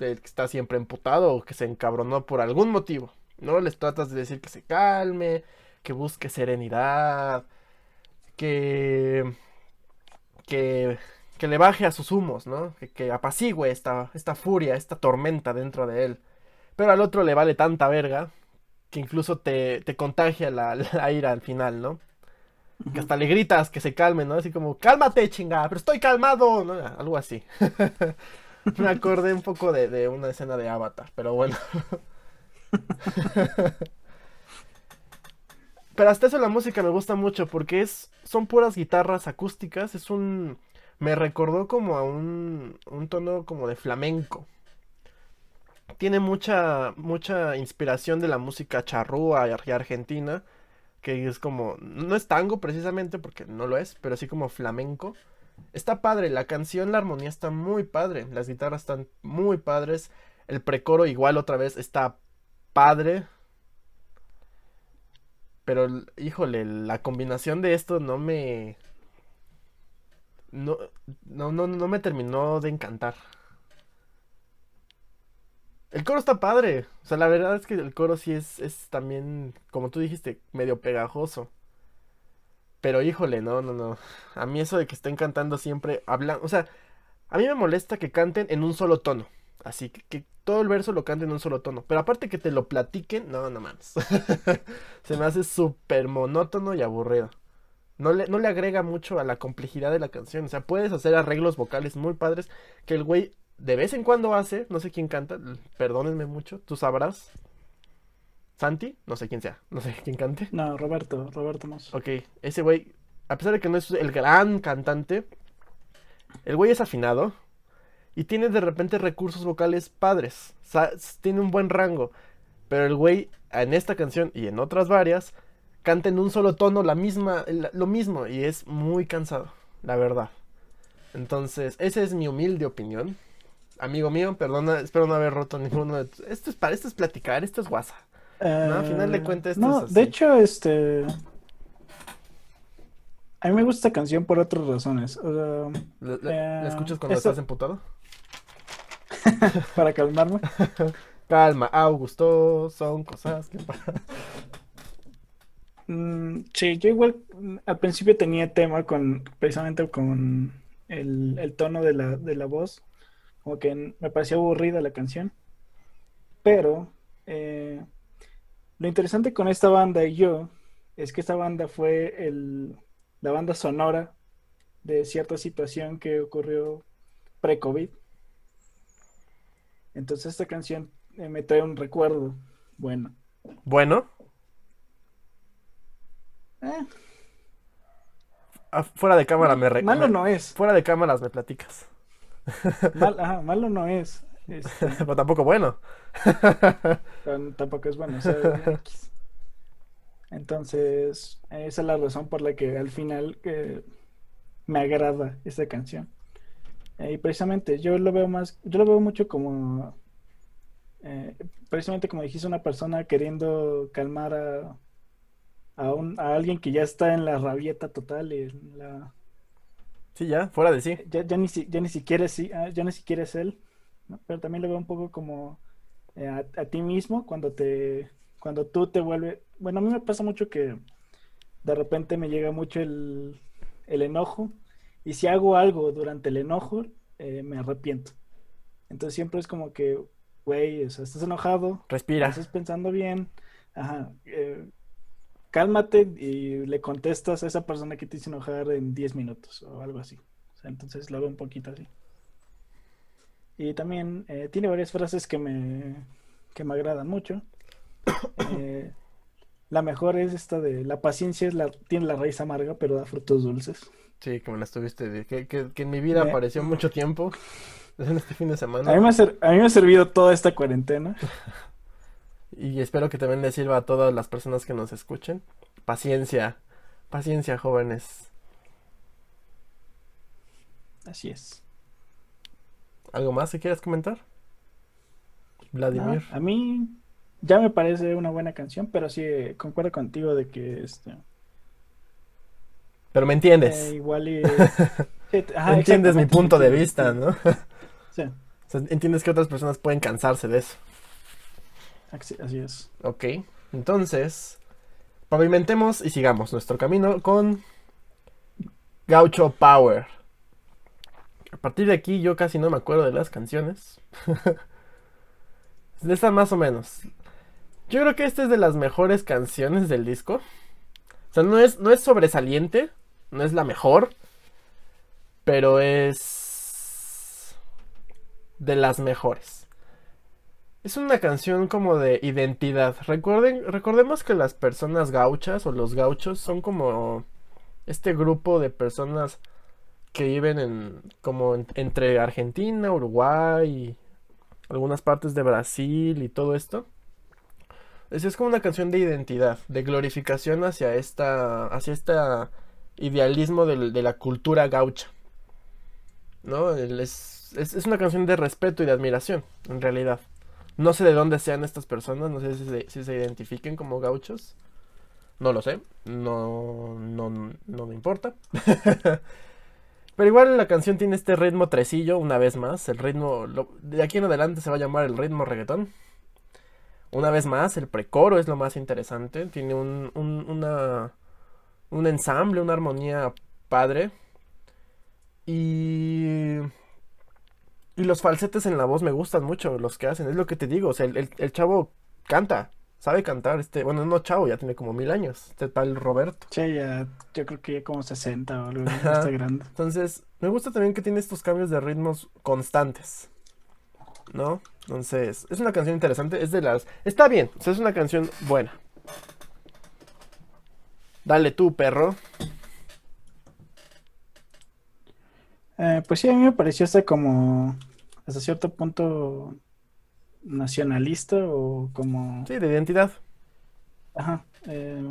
el que está siempre emputado o que se encabronó por algún motivo. ¿No? Les tratas de decir que se calme, que busque serenidad, que. que. que le baje a sus humos, ¿no? Que, que apacigüe esta, esta furia, esta tormenta dentro de él. Pero al otro le vale tanta verga que incluso te, te contagia la, ira al final, ¿no? Que hasta le gritas que se calme, ¿no? Así como, cálmate, chingada, pero estoy calmado, ¿no? Algo así. Me acordé un poco de, de, una escena de Avatar, pero bueno. pero hasta eso la música me gusta mucho porque es, son puras guitarras acústicas, es un... Me recordó como a un, un tono como de flamenco tiene mucha, mucha inspiración de la música charrúa y argentina, que es como, no es tango precisamente porque no lo es, pero sí como flamenco. Está padre, la canción, la armonía está muy padre, las guitarras están muy padres, el precoro igual otra vez está padre. Pero, híjole, la combinación de esto no me... No, no, no, no me terminó de encantar. El coro está padre. O sea, la verdad es que el coro sí es, es también, como tú dijiste, medio pegajoso. Pero híjole, no, no, no. A mí eso de que estén cantando siempre hablando. O sea, a mí me molesta que canten en un solo tono. Así que, que todo el verso lo canten en un solo tono. Pero aparte que te lo platiquen, no, no mames. Se me hace súper monótono y aburrido. No le, no le agrega mucho a la complejidad de la canción. O sea, puedes hacer arreglos vocales muy padres que el güey de vez en cuando hace, no sé quién canta, perdónenme mucho, tú sabrás. Santi, no sé quién sea, no sé quién cante. No, Roberto, Roberto Moss. Ok, ese güey, a pesar de que no es el gran cantante, el güey es afinado Y tiene de repente recursos vocales padres. O sea, s- tiene un buen rango. Pero el güey, en esta canción y en otras varias, canta en un solo tono la misma, lo mismo. Y es muy cansado, la verdad. Entonces, esa es mi humilde opinión. Amigo mío, perdona, espero no haber roto ninguno de tus- Esto es para, esto es platicar, esto es WhatsApp. No, al final de Eh, cuentas esto No, es así. de hecho, este. A mí me gusta esta canción por otras razones. O sea, ¿La, la- la Eh, escuchas cuando estás emputado? para calmarme. Calma, Augusto, son cosas que pasan. Mm, sí, yo igual mm, al principio tenía tema con precisamente con el, el tono de la, de la voz, como que me parecía aburrida la canción, pero eh, lo interesante con esta banda y yo es que esta banda fue el, la banda sonora de cierta situación que ocurrió pre-COVID. Entonces esta canción eh, me trae un recuerdo bueno. Bueno, Eh, ah, fuera de cámara me, re- malo me- no es. Fuera de cámaras me platicas. Mal- ajá, malo no es. Este, Pero tampoco bueno. pero tampoco es bueno. o sea, X. Entonces, esa es la razón por la que al final eh, me agrada esta canción. Eh, y precisamente yo lo veo más, yo lo veo mucho como, eh, precisamente como dijiste, una persona queriendo calmar a, a, un- a alguien que ya está en la rabieta total y en la, Sí, ya, fuera de sí. ya, ya ni, si- ya ni siquiera es, ah, ya ni siquiera es él, ¿no? Pero también lo veo un poco como eh, a, a ti mismo cuando te, cuando tú te vuelves, bueno, a mí me pasa mucho que de repente me llega mucho el, el enojo y si hago algo durante el enojo, eh, me arrepiento. Entonces siempre es como que, güey, o sea, estás enojado, Respira. estás pensando bien, ajá, eh, cálmate y le contestas a esa persona que te hizo enojar en 10 minutos o algo así. O sea, entonces lo veo un poquito así. Y también eh, tiene varias frases que me, que me agradan mucho. Eh, la mejor es esta de la paciencia es la, tiene la raíz amarga, pero da frutos dulces. Sí, que me la estuviste. que, que, que en mi vida Me- apareció mucho tiempo. En este fin de A semana. mí me ha, ser- a mí me ha servido toda esta cuarentena. Y espero que también le sirva a todas las personas que nos escuchen. Paciencia. Paciencia, jóvenes. Así es. ¿Algo más que quieras comentar? No, Vladimir. a mí ya me parece una buena canción, pero sí eh, concuerdo contigo de que este, Pero me entiendes. eh, igual y... Sí, ajá, entiendes mi punto de vista, ¿no? Sí, O sea, entiendes que otras personas pueden cansarse de eso. así, así es. Ok, entonces pavimentemos y sigamos nuestro camino con Gaucho Power. A partir de aquí yo casi no me acuerdo de las canciones. de estas más o menos. Yo creo que esta es de las mejores canciones del disco. Sea, no es, no es sobresaliente, no es la mejor, pero es de las mejores. Es una canción como de identidad. Recuerden, recordemos que las personas gauchas o los gauchos son como este grupo de personas que viven en como en- entre Argentina, Uruguay, y algunas partes de Brasil y todo esto. Es, es como una canción de identidad, de glorificación hacia esta, hacia esta idealismo de la cultura gaucha. ¿No? Es, es, una canción de respeto y de admiración, en realidad. No sé de dónde sean estas personas, no sé si se, identifiquen como gauchos. No lo sé, no, no, no me importa. Pero igual la canción tiene este ritmo tresillo, una vez más. El ritmo, de aquí en adelante se va a llamar el ritmo reggaetón. Una vez más, el precoro es lo más interesante. Tiene un, un, una, un ensamble, una armonía padre. Y... Y los falsetes en la voz me gustan mucho, los que hacen. Es lo que te digo, o sea, el, el- el chavo canta, sabe cantar. Este, bueno, no chavo, ya tiene como mil años. Este tal Roberto. Sí, ya, yo creo que ya como 60 o algo, está grande. Entonces, me gusta también que tiene estos cambios de ritmos constantes. ¿No? Entonces, es una canción interesante. Es de las. Está bien, o sea, es una canción buena. Dale tú, perro. Eh, pues sí, a mí me pareció esta como, hasta cierto punto nacionalista o como... Sí, de identidad. Ajá. eh,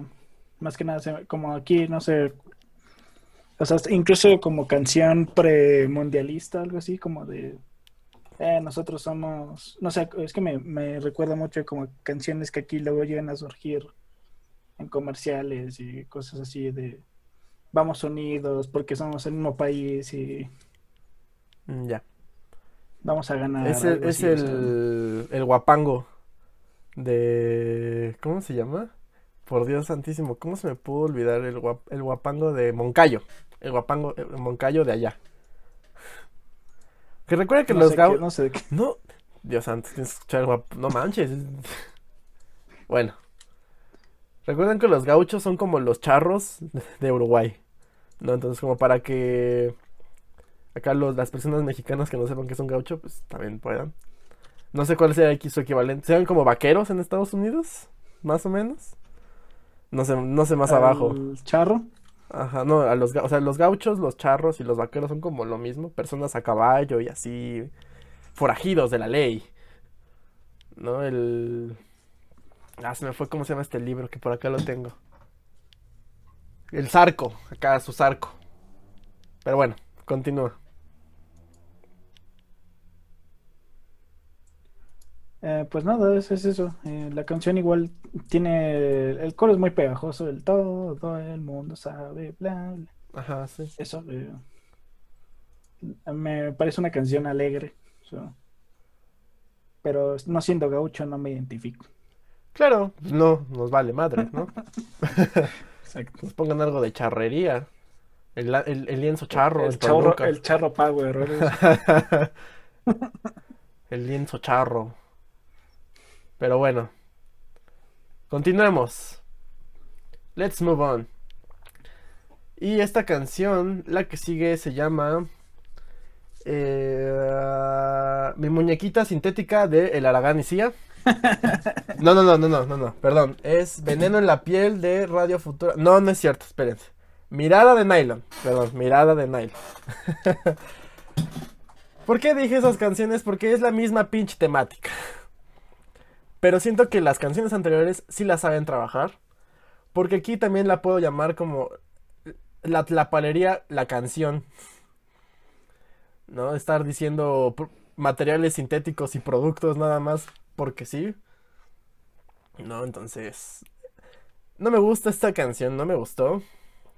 más que nada, como aquí, no sé. O sea, incluso como canción premundialista, algo así, como de. Eh, nosotros somos. No sé, es que me, me recuerda mucho como canciones que aquí luego llegan a surgir en comerciales y cosas así de. Vamos unidos porque somos el mismo país y Mm, Ya. vamos a ganar. Es el, es así, o sea. el, el guapango de... ¿Cómo se llama? Por Dios santísimo, ¿cómo se me pudo olvidar el, guap- el guapango de Moncayo? El guapango, el Moncayo de allá. Que recuerda que No los sé gau... qué- no sé de qué. No, Dios santo, tienes que escuchar el guap... No manches. Bueno. Recuerden que los gauchos son como los charros de Uruguay. ¿No? Entonces, como para que acá los, las personas mexicanas que no sepan que es un gaucho, pues también puedan. No sé cuál sea aquí su equivalente. ¿Sean como vaqueros en Estados Unidos? Más o menos. No sé, no sé más abajo. Charro. Ajá, no, a los, o sea, los gauchos, los charros y los vaqueros son como lo mismo, personas a caballo y así, forajidos de la ley. ¿No? El... Ah, se me fue cómo se llama este libro, que por acá lo tengo. El Zarco, acá su Zarco. Pero bueno, continúa. Eh, pues nada, es, es eso. Eh, la canción igual tiene. El coro es muy pegajoso. El todo el mundo sabe, bla, bla. Ajá, sí. Eso. eh, me parece una canción alegre. so, Pero no siendo gaucho, no me identifico. Claro, pues no, nos vale madre, ¿no? Exacto. Nos pongan algo de charrería. El, el- el lienzo charro, el, en charro, el charro power. El lienzo charro. Pero bueno. Continuemos. Let's move on. Y esta canción, la que sigue, se llama eh, Mi muñequita sintética de El Aragán y Cia. No, no, no, no, no, no, no, perdón. Es Veneno en la piel de Radio Futura. No, no es cierto, espérense. Mirada de nylon. Perdón, mirada de nylon. ¿Por qué dije esas canciones? Porque es la misma pinche temática. Pero siento que las canciones anteriores sí las saben trabajar. Porque aquí también la puedo llamar como la tlapalería, la canción. ¿No? Estar diciendo materiales sintéticos y productos nada más porque sí. No, entonces. No me gusta esta canción, no me gustó.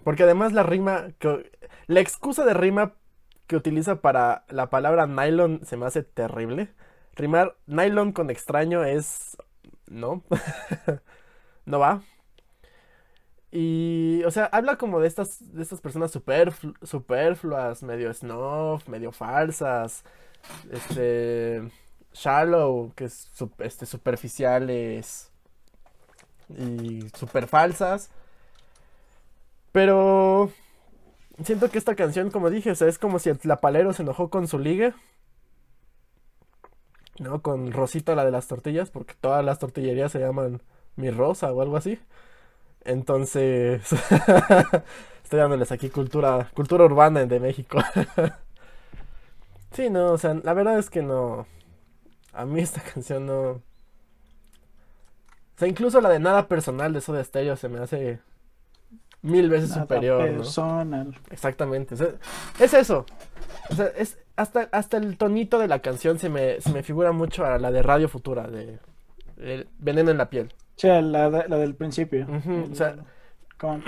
Porque además la rima. La excusa de rima que utiliza para la palabra nylon se me hace terrible. Rimar nylon con extraño es... No. no va. Y, o sea, habla como de estas, de estas personas superflu- superfluas, medio snob, medio falsas, este, shallow, que es este, superficiales y super falsas. Pero siento que esta canción, como dije, o sea, es como si el tlapalero se enojó con su liga. ¿No? Con Rosita, la de las tortillas, porque todas las tortillerías se llaman Mi Rosa o algo así. Entonces, estoy dándoles aquí cultura, cultura urbana de México. Sí, no, o sea, la verdad es que no. A mí esta canción no. O sea, incluso la de nada personal de Soda Stereo se me hace mil veces Nada superior, ¿no? personal. Exactamente. o sea, es eso. O sea, es hasta, hasta el tonito de la canción se me, se me figura mucho a la de Radio Futura, de, el Veneno en la piel. O sea, la, de- la del principio. El- o sea- con-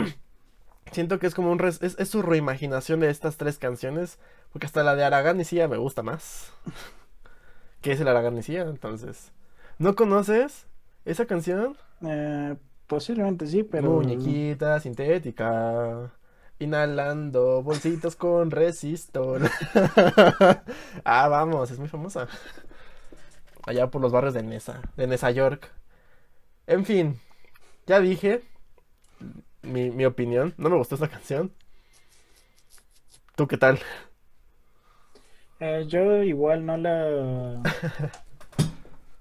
Siento que es como un res- es, es su reimaginación de estas tres canciones, porque hasta la de Cia me gusta más. ¿Qué es el Cia? Entonces, ¿no conoces esa canción? eh, posiblemente sí, pero. Muñequita sintética, inhalando bolsitos con resistor. ah, vamos, es muy famosa. Allá por los barrios de Nesa, de Nesa York. En fin, ya dije mi, mi opinión. No me gustó esta canción. ¿Tú qué tal? Eh, yo igual no la.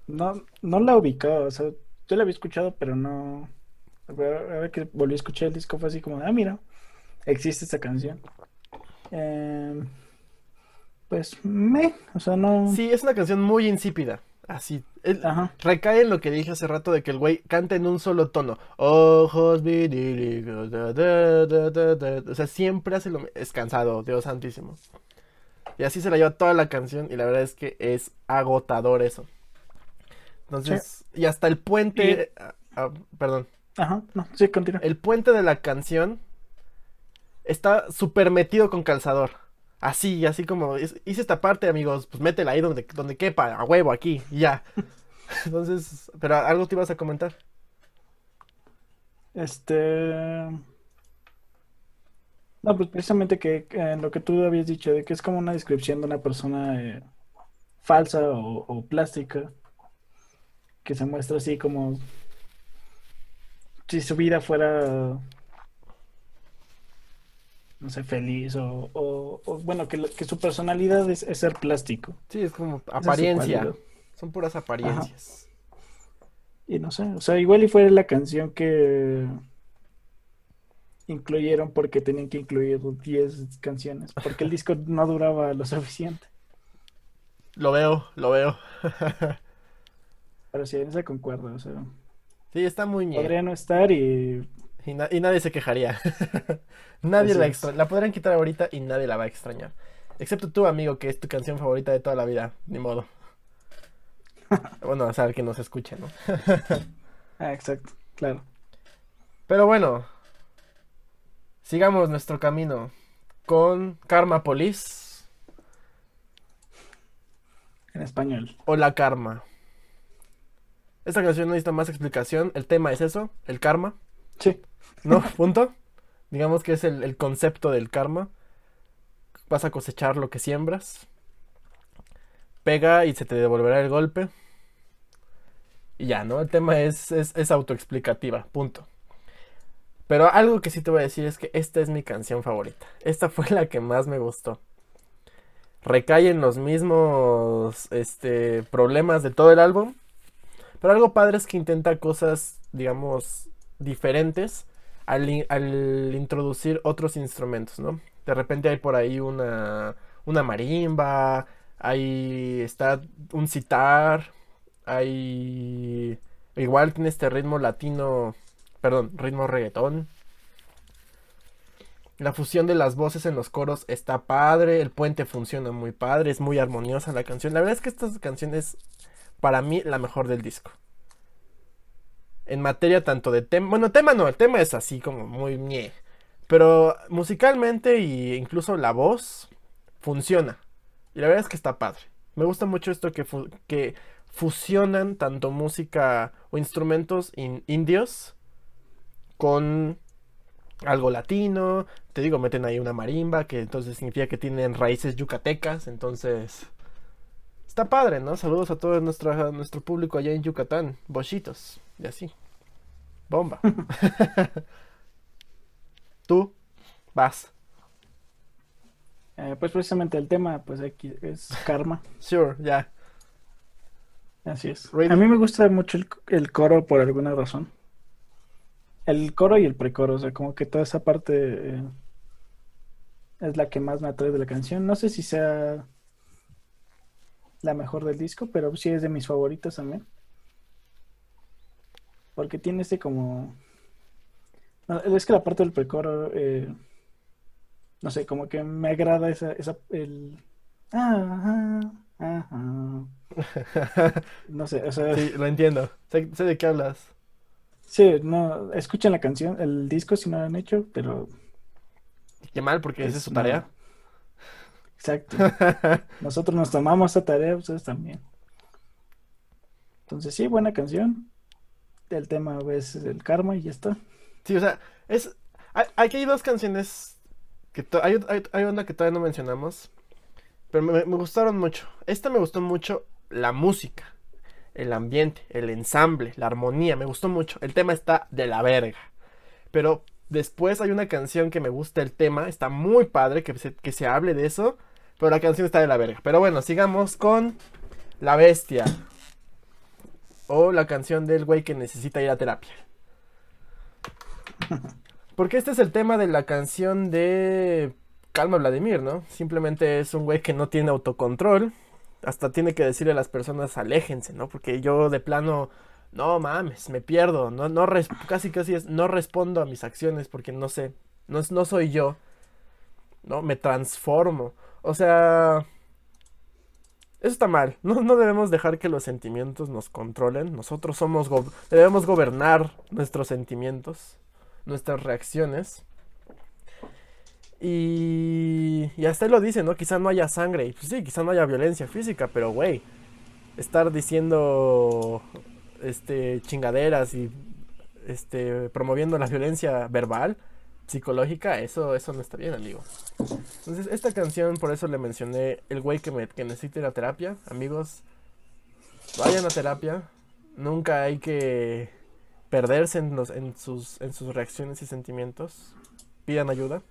No, no la ubicaba. O sea, yo la había escuchado, pero no. A ver, a ver que volví a escuchar el disco, fue así como, ah, mira, existe esta canción. Eh, Pues me, o sea, no. Sí, es una canción muy insípida. Así. el- Ajá. recae en lo que dije hace rato de que el güey canta en un solo tono. Ojos da. O sea, siempre hace lo mi- Es cansado, Dios santísimo. Y así se la lleva toda la canción y la verdad es que es agotador eso. Entonces, y hasta el puente... ah, ah, perdón. Ajá. No, sí, continúa. El puente de la canción está súper metido con calzador. Así, así como "Es- hice esta parte, amigos, pues métela ahí donde, donde quepa, a huevo, aquí, ya. Entonces, pero algo te ibas a comentar. Este. No, pues precisamente que lo que tú habías dicho, de que es como una descripción de una persona eh, falsa o, o plástica, que se muestra así como si su vida fuera, no sé, feliz o, o- o, bueno, que, su personalidad es, es ser plástico. Sí, es como es apariencia. Son puras apariencias. Y no sé, o sea, igual y fue la canción que incluyeron porque tenían que incluir 10 canciones, porque el disco no duraba lo suficiente. Lo veo, lo veo. Pero sí, en esa concuerdo, o sea, Sí, está muy ñe. podría no estar y Y, na- y nadie se quejaría. Nadie Así la es. extra- La podrán quitar ahorita y nadie la va a extrañar. Excepto tú, amigo, que es tu canción favorita de toda la vida. Ni modo. Bueno, o sea, el que nos escuche, ¿no? Ah, exacto, claro. Pero bueno, sigamos nuestro camino con Karma Police En español. o La Karma. Esta canción no necesita más explicación. El tema es eso, el karma, Sí, ¿no? Punto. Digamos que es el, el concepto del karma. Vas a cosechar lo que siembras. Pega y se te devolverá el golpe. Y ya, ¿no? El tema es, es, es autoexplicativa, punto. Pero algo que sí te voy a decir es que esta es mi canción favorita. Esta fue la que más me gustó. Recae en los mismos este, problemas de todo el álbum. Pero algo padre es que intenta cosas, digamos, diferentes al, al introducir otros instrumentos, ¿no? De repente hay por ahí una, una marimba, ahí está un sitar, hay... Igual tiene este ritmo latino, perdón, ritmo reggaetón. La fusión de las voces en los coros está padre, el puente funciona muy padre, es muy armoniosa la canción. La verdad es que esta canción es para mí la mejor del disco. En materia tanto de tema, bueno, tema no, el tema es así como muy ñe, pero musicalmente e incluso la voz funciona. Y la verdad es que está padre. Me gusta mucho esto que, fu- que fusionan tanto música o instrumentos in- indios con algo latino. Te digo, meten ahí una marimba, que entonces significa que tienen raíces yucatecas. Entonces, está padre, ¿no? Saludos a todo nuestro, nuestro público allá en Yucatán. Bochitos, y así. Bomba. Tú vas. Eh, pues precisamente el tema, pues aquí es karma, Sure, ya. así es. A mí me gusta mucho el, el coro por alguna razón. El coro y el precoro, o sea, como que toda esa parte eh, es la que más me atrae de la canción. No sé si sea la mejor del disco, pero sí es de mis favoritas también. Porque tiene este como... no, es que la parte del precoro, eh, no sé, como que me agrada esa, esa, el... Ah, ah, ah. No sé, o sea, Sí, lo entiendo. Sé, sé de qué hablas. sí, no, escuchen la canción, el disco si no lo han hecho, pero Qué mal, porque esa es es su tarea. Exacto. Nosotros nos tomamos esa tarea, ustedes también. Entonces, sí, buena canción. El tema es el karma y ya está. Sí, o sea, es. Aquí hay dos canciones que hay, hay, una que todavía no mencionamos, pero me, me gustaron mucho. Esta me gustó mucho la música, el ambiente, el ensamble, la armonía, me gustó mucho. El tema está de la verga. Pero después hay una canción que me gusta el tema, está muy padre que se, que se hable de eso, pero la canción está de la verga. Pero bueno, sigamos con La Bestia. O la canción del güey que necesita ir a terapia. Porque este es el tema de la canción de calma Vladimir, ¿no? Simplemente es un güey que no tiene autocontrol. Hasta tiene que decirle a las personas, aléjense, ¿no? Porque yo de plano, no mames, me pierdo. No, no casi casi es, no respondo a mis acciones porque no sé, no, no soy yo. ¿No? Me transformo. O sea, eso está mal. No, no, debemos dejar que los sentimientos nos controlen. Nosotros somos debemos gobernar nuestros sentimientos, nuestras reacciones. Y, y hasta él lo dice, ¿no? Quizá no haya sangre. Y pues sí, quizá no haya violencia física, pero güey, estar diciendo este chingaderas y este promoviendo la violencia verbal, psicológica, eso eso no está bien, amigo. Entonces, esta canción por eso le mencioné el güey que me que necesite la terapia, amigos. Vayan a terapia. Nunca hay que perderse en los en sus en sus reacciones y sentimientos. Pidan ayuda.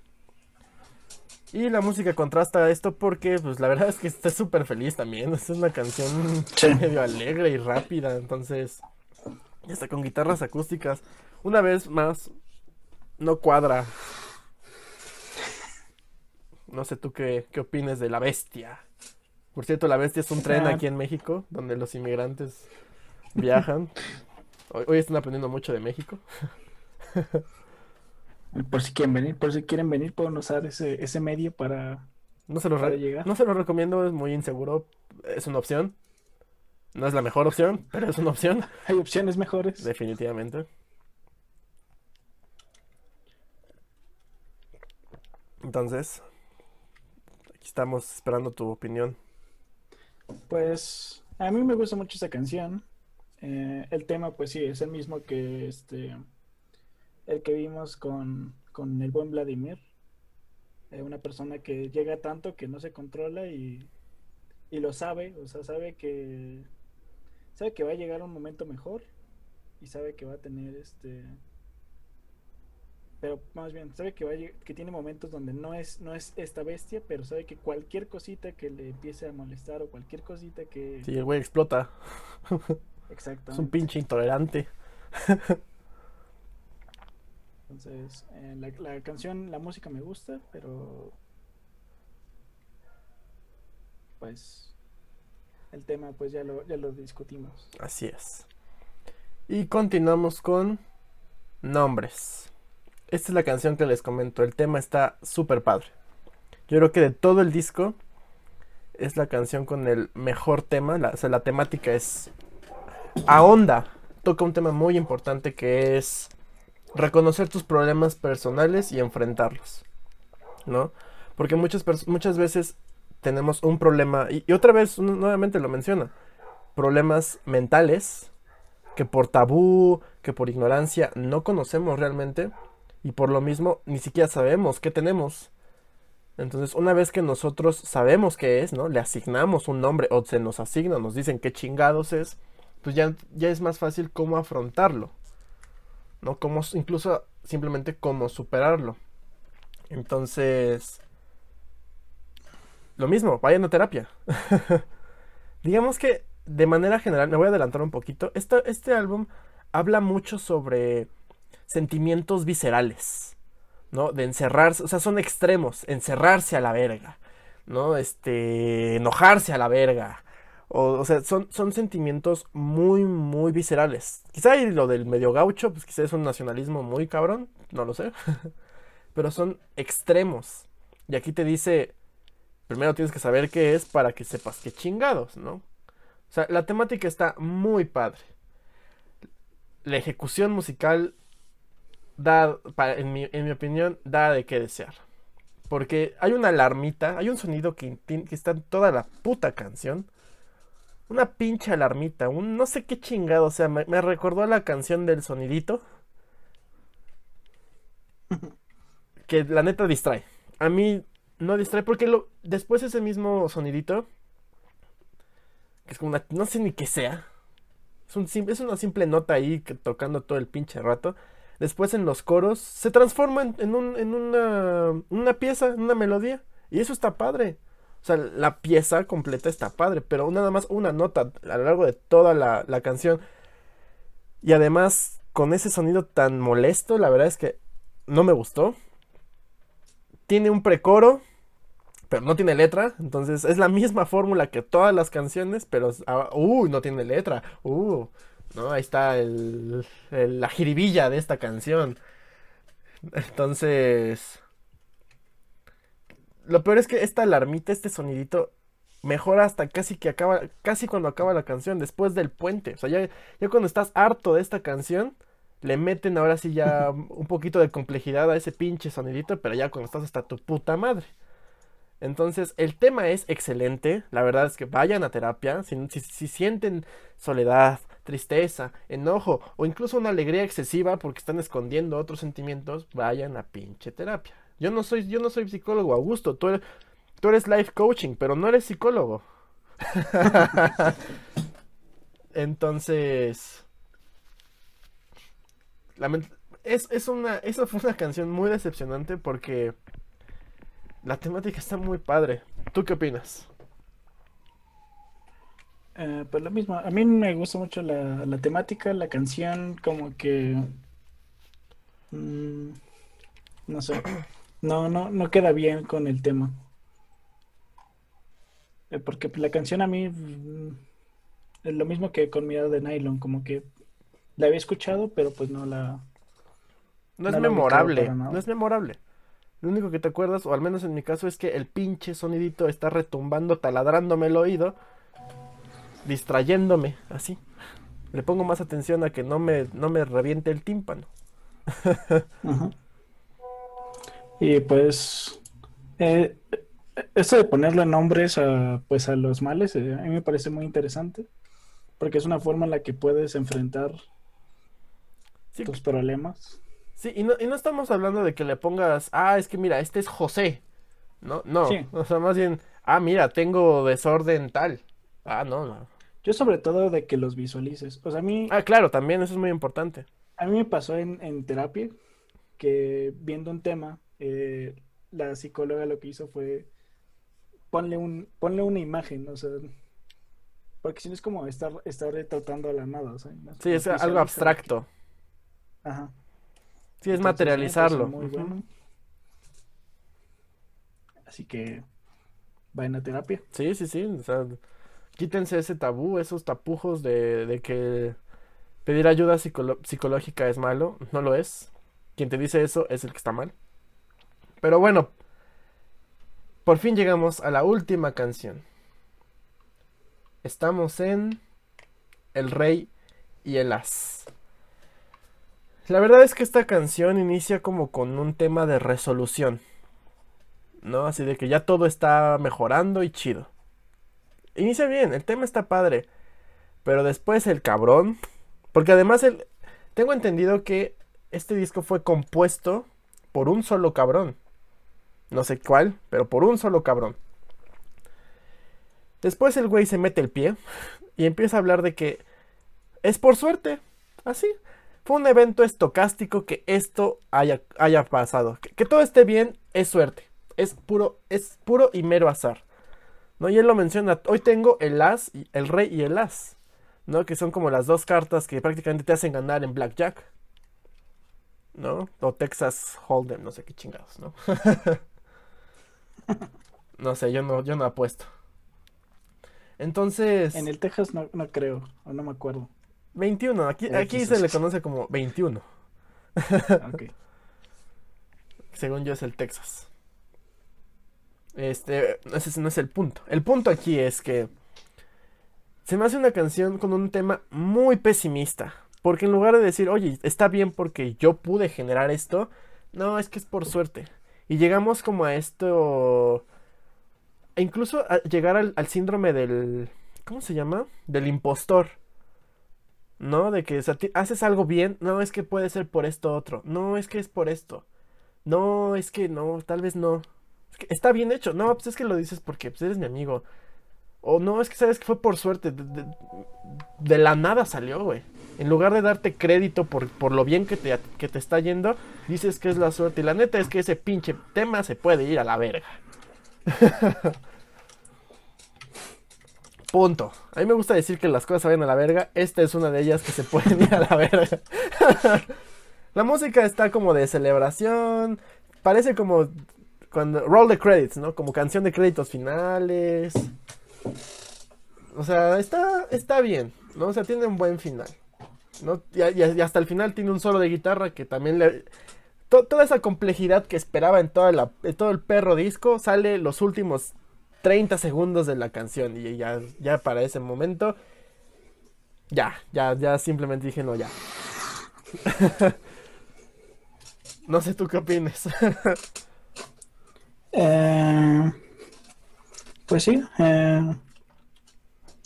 Y la música contrasta esto porque, pues la verdad es que está súper feliz también. Esta es una canción medio alegre y rápida. Entonces, ya está con guitarras acústicas. Una vez más, no cuadra. No sé tú qué, qué opines de La Bestia. Por cierto, La Bestia es un tren aquí en México donde los inmigrantes viajan. Hoy, hoy están aprendiendo mucho de México. Por si quieren venir, por si quieren venir, pueden usar ese, ese medio para, no se, lo llegar. no se lo recomiendo, es muy inseguro. Es una opción. No es la mejor opción, pero es una opción. Hay opciones mejores. Definitivamente. Entonces, aquí estamos esperando tu opinión. Pues a mí me gusta mucho esa canción. Eh, el tema, pues sí, es el mismo que este el que vimos con, el buen Vladimir. Eh, una persona que llega tanto que no se controla y, y lo sabe, o sea, sabe que sabe que va a llegar un momento mejor y sabe que va a tener este pero más bien sabe que va que tiene momentos donde no es no es esta bestia pero sabe que cualquier cosita que le empiece a molestar o cualquier cosita que sí el güey explota exacto es un pinche intolerante Entonces, eh, la, canción, la música me gusta, pero pues el tema pues ya lo, ya lo discutimos. Así es. Y continuamos con nombres. Esta es la canción que les comento. El tema está súper padre. Yo creo que de todo el disco es la canción con el mejor tema. La, o sea, la temática es a onda. Toca un tema muy importante que es reconocer tus problemas personales y enfrentarlos, ¿no? Porque muchas, muchas veces tenemos un problema, y, otra vez nuevamente lo menciona, problemas mentales que por tabú, que por ignorancia no conocemos realmente y por lo mismo ni siquiera sabemos qué tenemos. Entonces, una vez que nosotros sabemos qué es, ¿no? Le asignamos un nombre o se nos asigna, nos dicen qué chingados es, pues ya, ya es más fácil cómo afrontarlo. ¿no? Como incluso simplemente cómo superarlo. Entonces, lo mismo, vayan a terapia. Digamos que de manera general, me voy a adelantar un poquito, este álbum habla mucho sobre sentimientos viscerales, ¿no? De encerrarse, o sea, son extremos, encerrarse a la verga, ¿no? Este, enojarse a la verga, o, sea, son, son sentimientos muy, muy viscerales. Quizá hay lo del medio gaucho, pues quizá es un nacionalismo muy cabrón, no lo sé. Pero son extremos. Y aquí te dice, primero tienes que saber qué es para que sepas qué chingados, ¿no? O sea, la temática está muy padre. La ejecución musical da, en, mi, en mi opinión, da de qué desear. Porque hay una alarmita, hay un sonido que, que está en toda la puta canción una pinche alarmita, un no sé qué chingado, o sea, me, recordó a la canción del sonidito. que la neta distrae. A mí no distrae porque lo, después ese mismo sonidito, que es como una, no sé ni qué sea, es, un, es una simple nota ahí que, tocando todo el pinche rato. Después en los coros se transforma en, en, un, en una, una pieza, en una melodía. Y eso está padre. O sea, la pieza completa está padre, pero nada más una nota a lo largo de toda la, canción. Y además, con ese sonido tan molesto, la verdad es que no me gustó. Tiene un precoro pero no tiene letra, entonces es la misma fórmula que todas las canciones, pero, uh, no tiene letra, uh, ¿no? Ahí está el, la jiribilla de esta canción. Entonces, lo peor es que esta alarmita, este sonidito, mejora hasta casi que acaba, casi cuando acaba la canción, después del puente. O sea, ya, ya cuando estás harto de esta canción, le meten ahora sí ya un poquito de complejidad a ese pinche sonidito, pero ya cuando estás hasta tu puta madre. Entonces, el tema es excelente. La verdad es que vayan a terapia. Si, si, sienten soledad, tristeza, enojo o incluso una alegría excesiva porque están escondiendo otros sentimientos, vayan a pinche terapia. Yo no soy, yo no soy psicólogo, Augusto. Tú eres, tú eres life coaching, pero no eres psicólogo. Entonces. Es, es una, esa fue una canción muy decepcionante porque la temática está muy padre. ¿Tú qué opinas? Eh, pues lo mismo, a mí me gusta mucho la, temática, la canción, como que... Mm, no sé, no, no, no queda bien con el tema. Eh, porque la canción a mí mm, es lo mismo que con Mirada de Nylon, como que la había escuchado, pero pues no la... No, es memorable, no es memorable. Lo único que te acuerdas, o al menos en mi caso, es que el pinche sonidito está retumbando, taladrándome el oído, distrayéndome, así. Le pongo más atención a que no me, no me reviente el tímpano. Y pues, eh, esto de ponerle nombres a, pues, a los males, eh, a mí me parece muy interesante, porque es una forma en la que puedes enfrentar tus problemas. Sí, y no, y no estamos hablando de que le pongas, ah, es que mira, este es José. No, no. O sea, más bien, ah, mira, tengo desorden tal. Ah, no, no. Yo sobre todo de que los visualices. O sea, a mí... Ah, claro, también eso es muy importante. A mí me pasó en, en terapia que viendo un tema, eh, la psicóloga lo que hizo fue ponle, un, ponle una imagen, o sea, porque si no es como estar, estar retratando a la nada. O sea, sí, es algo abstracto. Ajá. Sí, es materializarlo. Así que vayan a terapia. Sí, sí, sí. O sea, quítense ese tabú, esos tapujos de, que pedir ayuda psicológica es malo. No lo es. Quien te dice eso es el que está mal. Pero bueno, por fin llegamos a la última canción. Estamos en El Rey y el As. La verdad es que esta canción inicia como con un tema de resolución. ¿No? Así de que ya todo está mejorando y chido. Inicia bien, el tema está padre. Pero después el cabrón. Porque además el, tengo entendido que este disco fue compuesto por un solo cabrón. No sé cuál, pero por un solo cabrón. Después el güey se mete el pie y empieza a hablar de que es por suerte. Así. Fue un evento estocástico que esto haya, haya pasado. Que, todo esté bien es suerte. Es puro, es puro y mero azar. ¿No? Y él lo menciona. Hoy tengo el as, el rey y el as. ¿No? Que son como las dos cartas que prácticamente te hacen ganar en Blackjack. ¿No? O Texas Hold'em, no sé qué chingados, ¿no? no sé, yo no, yo no apuesto. Entonces. En el Texas no, no creo, o no me acuerdo. 21, aquí, aquí se le conoce como 21. Según yo es el Texas. Este, ese no es el punto. El punto aquí es que se me hace una canción con un tema muy pesimista. Porque en lugar de decir, oye, está bien porque yo pude generar esto, no, es que es por suerte. Y llegamos como a esto. E incluso a llegar al, al síndrome del. ¿Cómo se llama? Del impostor. ¿no? De que haces algo bien, no, es que puede ser por esto otro, no, es que es por esto, no, es que no, tal vez no. Está bien hecho, no, pues es que lo dices porque pues, eres mi amigo. O no, es que sabes que fue por suerte, de, la nada salió, güey. En lugar de darte crédito por, por lo bien que te, que te está yendo, dices que es la suerte. Y la neta es que ese pinche tema se puede ir a la verga. Punto. A mí me gusta decir que las cosas se a la verga. Esta es una de ellas que se pueden ir a la verga. la música está como de celebración. Parece como cuando roll the credits, ¿no? Como canción de créditos finales. O sea, está, está bien, ¿no? O sea, tiene un buen final. ¿no? Y, hasta el final tiene un solo de guitarra que también le... toda esa complejidad que esperaba en, todo el perro disco sale los últimos 30 segundos de la canción y ya, ya para ese momento ya, ya, ya simplemente dije no, ya. no sé tú qué opinas. Eh, pues sí, eh,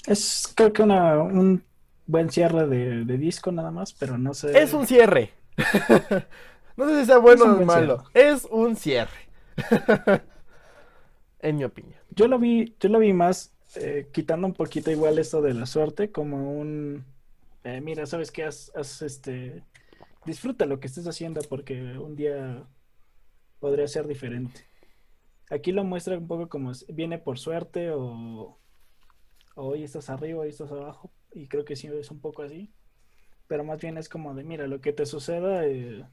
es creo que una, un buen cierre de, disco nada más, pero no sé. Es un cierre. no sé si sea bueno o malo. Es un cierre. en mi opinión. Yo lo vi, yo lo vi más eh, quitando un poquito igual esto de la suerte, como un eh, mira, sabes qué, haz, este disfruta lo que estés haciendo porque un día podría ser diferente. Aquí lo muestra un poco como viene por suerte o, hoy estás arriba, hoy estás abajo. Y creo que sí es un poco así. Pero más bien es como de, mira, lo que te suceda, eh,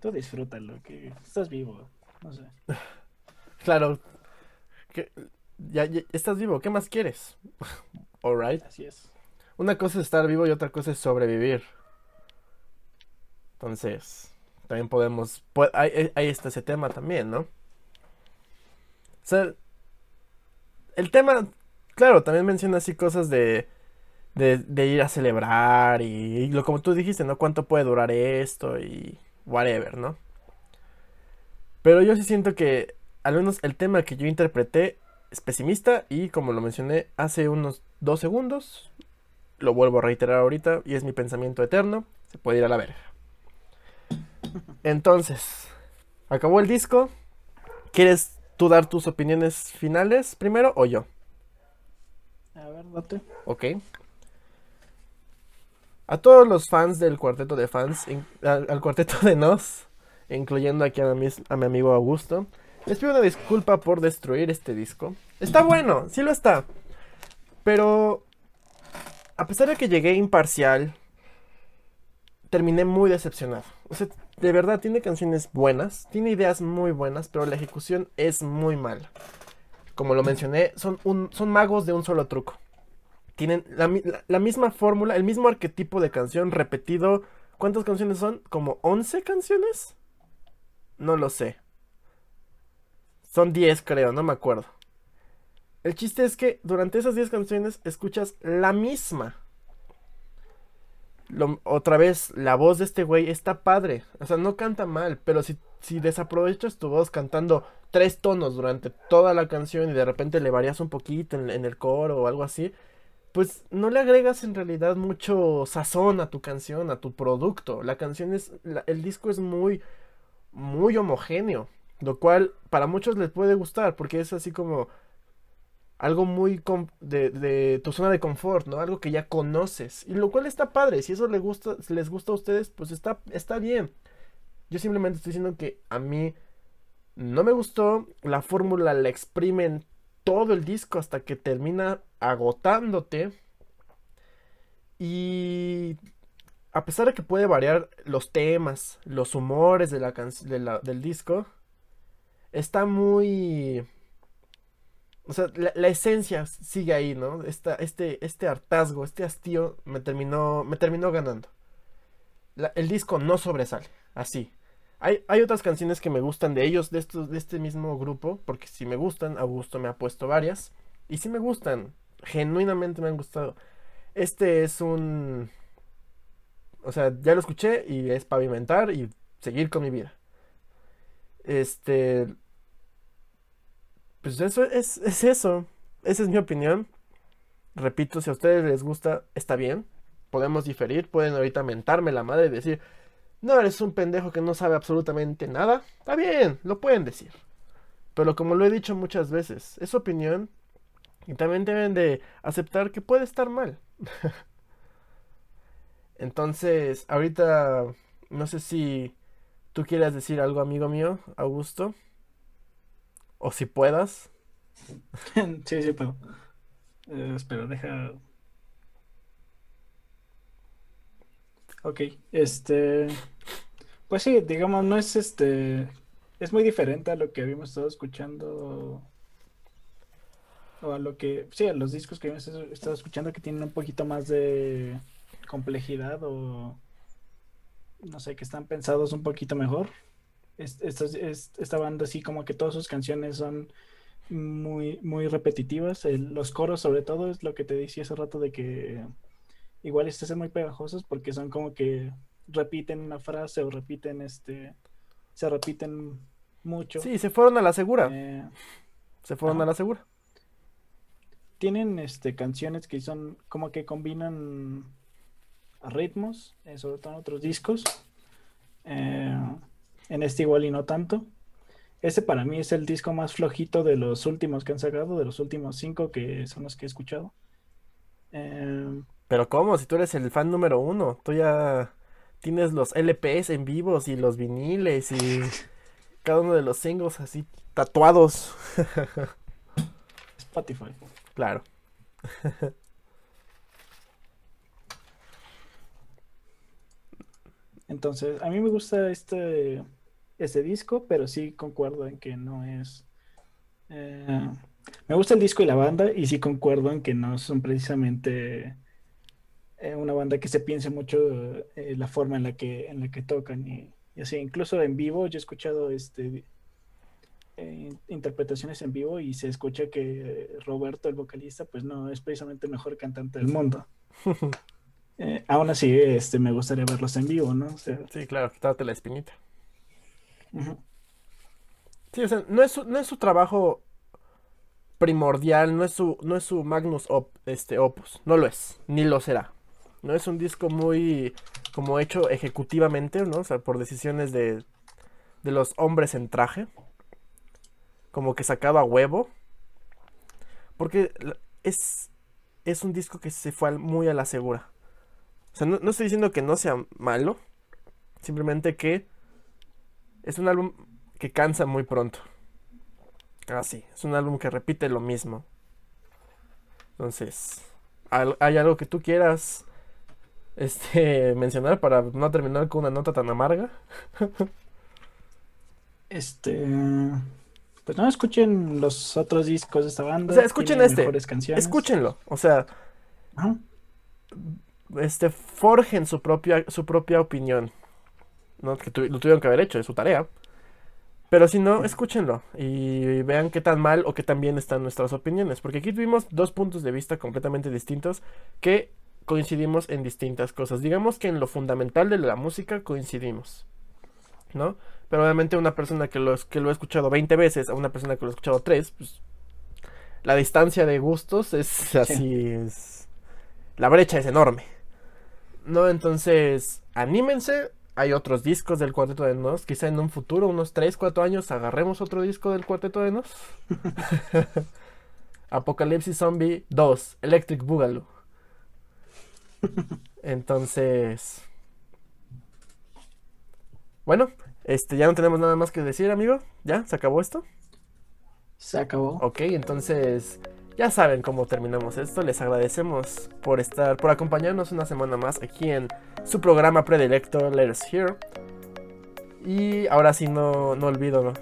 tú disfrútalo, que estás vivo. No sé. Claro. Que, ya, estás vivo, ¿qué más quieres? Alright. Así es. Una cosa es estar vivo y otra cosa es sobrevivir. Entonces, también podemos. ahí, está ese tema también, ¿no? O sea, el tema, claro, también menciona así cosas de, de, ir a celebrar y, lo como tú dijiste, ¿no? ¿Cuánto puede durar esto y whatever, ¿no? Pero yo sí siento que al menos el tema que yo interpreté es pesimista y como lo mencioné hace unos dos segundos, lo vuelvo a reiterar ahorita y es mi pensamiento eterno, se puede ir a la verga. Entonces, acabó el disco. ¿Quieres tú dar tus opiniones finales primero o yo? A ver, date. Ok. A todos los fans del cuarteto de fans, al, cuarteto de Nos, incluyendo aquí a mi, a mi amigo Augusto, les pido una disculpa por destruir este disco. Está bueno, sí lo está. Pero a pesar de que llegué imparcial, terminé muy decepcionado. O sea, de verdad tiene canciones buenas, tiene ideas muy buenas, pero la ejecución es muy mala. Como lo mencioné, son, son magos de un solo truco. Tienen la, misma fórmula, el mismo arquetipo de canción repetido. ¿Cuántas canciones son? ¿Como 11 canciones? No lo sé. Son 10 creo, no me acuerdo. El chiste es que durante esas 10 canciones escuchas la misma. Otra vez, la voz de este güey está padre. O sea, no canta mal, pero si, si desaprovechas tu voz cantando tres tonos durante toda la canción y de repente le varías un poquito en, el coro o algo así, pues no le agregas en realidad mucho sazón a tu canción, a tu producto. La canción es, el disco es muy, muy homogéneo, lo cual para muchos les puede gustar porque es así como algo muy de, tu zona de confort, ¿no? Algo que ya conoces. Y lo cual está padre. Si eso les gusta, les gusta a ustedes, pues está, está bien. Yo simplemente estoy diciendo que a mí no me gustó. La fórmula la exprimen todo el disco hasta que termina agotándote. Y a pesar de que puede variar los temas, los humores de la, de del disco, está muy o sea, la, esencia sigue ahí, ¿no? este, este hartazgo, este hastío me terminó, me terminó ganando. el disco no sobresale, así. Hay, hay, otras canciones que me gustan de ellos, de, estos, de este mismo grupo, porque si me gustan, Augusto me ha puesto varias. Y si me gustan, genuinamente me han gustado. Este es un... O sea, ya lo escuché y es pavimentar y seguir con mi vida. Este, pues eso es, eso. Esa es mi opinión. Repito, si a ustedes les gusta, está bien. Podemos diferir. Pueden ahorita mentarme la madre y decir, no, eres un pendejo que no sabe absolutamente nada. Está bien, lo pueden decir. Pero como lo he dicho muchas veces, es opinión. Y también deben de aceptar que puede estar mal. Entonces, ahorita, no sé si tú quieras decir algo, amigo mío, Augusto. O si puedas. sí, sí puedo. Eh, espera, deja. Ok, este. Pues sí, digamos, no es este. es muy diferente a lo que habíamos estado escuchando. O a lo que. Sí, a los discos que habíamos estado escuchando que tienen un poquito más de complejidad o. No sé, que están pensados un poquito mejor. Esta, esta banda, sí, como que todas sus canciones son muy, muy repetitivas. los coros, sobre todo, es lo que te decía hace rato de que igual estas son muy pegajosos porque son como que repiten una frase o repiten este. Se repiten mucho. Sí, se fueron a la segura. Eh, se fueron a la segura. Tienen este canciones que son como que combinan ritmos, eh, sobre todo en otros discos. Eh, en este igual y no tanto. Este para mí es el disco más flojito de los últimos que han sacado, de los últimos cinco que son los que he escuchado. Pero ¿cómo? Si tú eres el fan número uno, tú ya tienes los LPs en vivos y los viniles y cada uno de los singles así tatuados. Spotify. Claro. Entonces, a mí me gusta este, este disco, pero sí concuerdo en que no es... Eh, me gusta el disco y la banda, y sí concuerdo en que no son precisamente eh, una banda que se piense mucho eh, la forma en la que, en la que tocan y, y así, incluso en vivo, yo he escuchado este eh, interpretaciones en vivo y se escucha que Roberto, el vocalista, pues no es precisamente el mejor cantante del mundo. Eh, aún así, este, me gustaría verlos en vivo, ¿no? sí, claro, quitarte la espinita. Sí, o sea, no es, su, no es su trabajo primordial, no es su, no es su Magnus este, Opus, no lo es, ni lo será. No es un disco muy como hecho ejecutivamente, ¿no? O sea, por decisiones de, de los hombres en traje. Como que sacado a huevo. Porque es, es un disco que se fue muy a la segura. O sea, no, no estoy diciendo que no sea malo. Simplemente que es un álbum que cansa muy pronto. Ah, sí, es un álbum que repite lo mismo. Entonces, ¿hay algo que tú quieras este, mencionar para no terminar con una nota tan amarga? este. Pues no escuchen los otros discos de esta banda. O sea, escuchen este. Escúchenlo. O sea. Este, forjen su propia, su propia opinión. ¿No? Que lo tuvieron que haber hecho, es su tarea. Pero si no, escúchenlo y vean qué tan mal o qué tan bien están nuestras opiniones. Porque aquí tuvimos dos puntos de vista completamente distintos que coincidimos en distintas cosas. Digamos que en lo fundamental de la música coincidimos, ¿no? Pero obviamente una persona que lo, que lo ha escuchado 20 veces a una persona que lo ha escuchado 3, pues la distancia de gustos es así, es... La brecha es enorme, ¿no? Entonces, anímense. Hay otros discos del Cuarteto de Nos. Quizá en un futuro, unos 3, 4 años, agarremos otro disco del Cuarteto de Nos. Apocalipsis Zombie 2, Electric Boogaloo. Entonces. Bueno, este, ya no tenemos nada más que decir, amigo. ¿Ya? ¿Se acabó esto? Se acabó. Ok, entonces. Ya saben cómo terminamos esto. Les agradecemos por estar, por acompañarnos una semana más aquí en su programa predilecto, Let Us Hear. Y ahora sí no, no olvido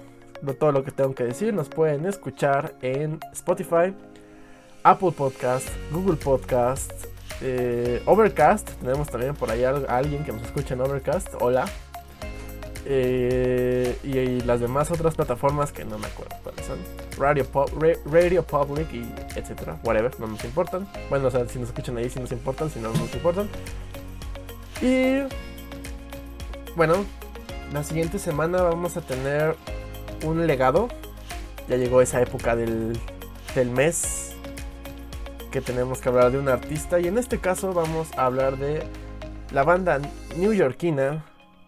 todo lo que tengo que decir. Nos pueden escuchar en Spotify, Apple Podcast, Google Podcast, eh, Overcast, tenemos también por ahí a, alguien que nos escucha en Overcast. Hola. Eh, y, las demás otras plataformas que no me acuerdo cuáles son. Radio, Public y etcétera. Whatever, no nos importan. Bueno, o sea, si nos escuchan ahí, si nos importan, si no, no nos importan. Y bueno, la siguiente semana vamos a tener un legado. Ya llegó esa época del, del mes que tenemos que hablar de un artista y en este caso vamos a hablar de la banda newyorkina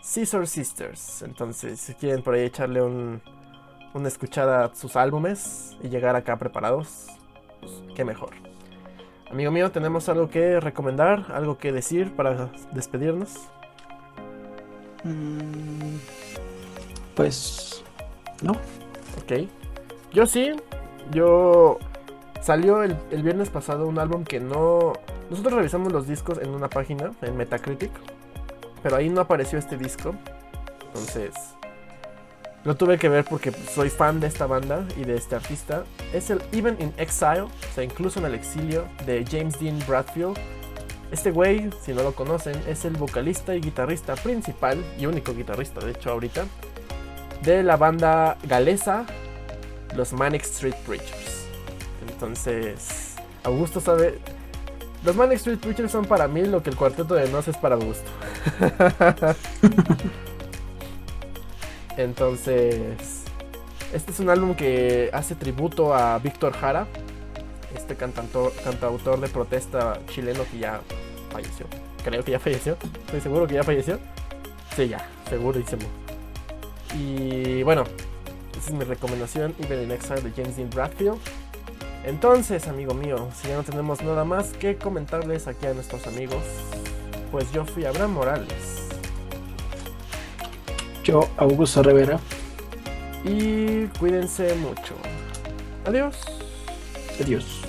Scissor Sisters. Entonces, si quieren por ahí echarle un, una escuchada a sus álbumes y llegar acá preparados, pues qué mejor. Amigo mío, ¿tenemos algo que recomendar? ¿Algo que decir para despedirnos? Mm, pues no. Ok. Yo sí. Yo Salió el, viernes pasado un álbum que no... Nosotros revisamos los discos en una página, en Metacritic, pero ahí no apareció este disco. Entonces, Lo tuve que ver porque soy fan de esta banda y de este artista. Es el Even in Exile, o sea, incluso en el exilio, de James Dean Bradfield. Este güey, si no lo conocen, es el vocalista y guitarrista principal, y único guitarrista de hecho ahorita, de la banda galesa, los Manic Street Preachers. Entonces, Augusto sabe... Los Manic Street Preachers son para mí lo que el cuarteto de Nos es para Augusto. Entonces, este es un álbum que hace tributo a Víctor Jara, este cantautor, cantautor de protesta chileno que ya falleció. Creo que ya falleció. Estoy seguro que ya falleció. Sí, ya, segurísimo. Y bueno, esa es mi recomendación, Even in Exile de James Dean Bradfield. Entonces, amigo mío, si ya no tenemos nada más que comentarles aquí a nuestros amigos, pues yo fui Abraham Morales. Yo, Augusto Rivera. Y cuídense mucho. Adiós. Adiós.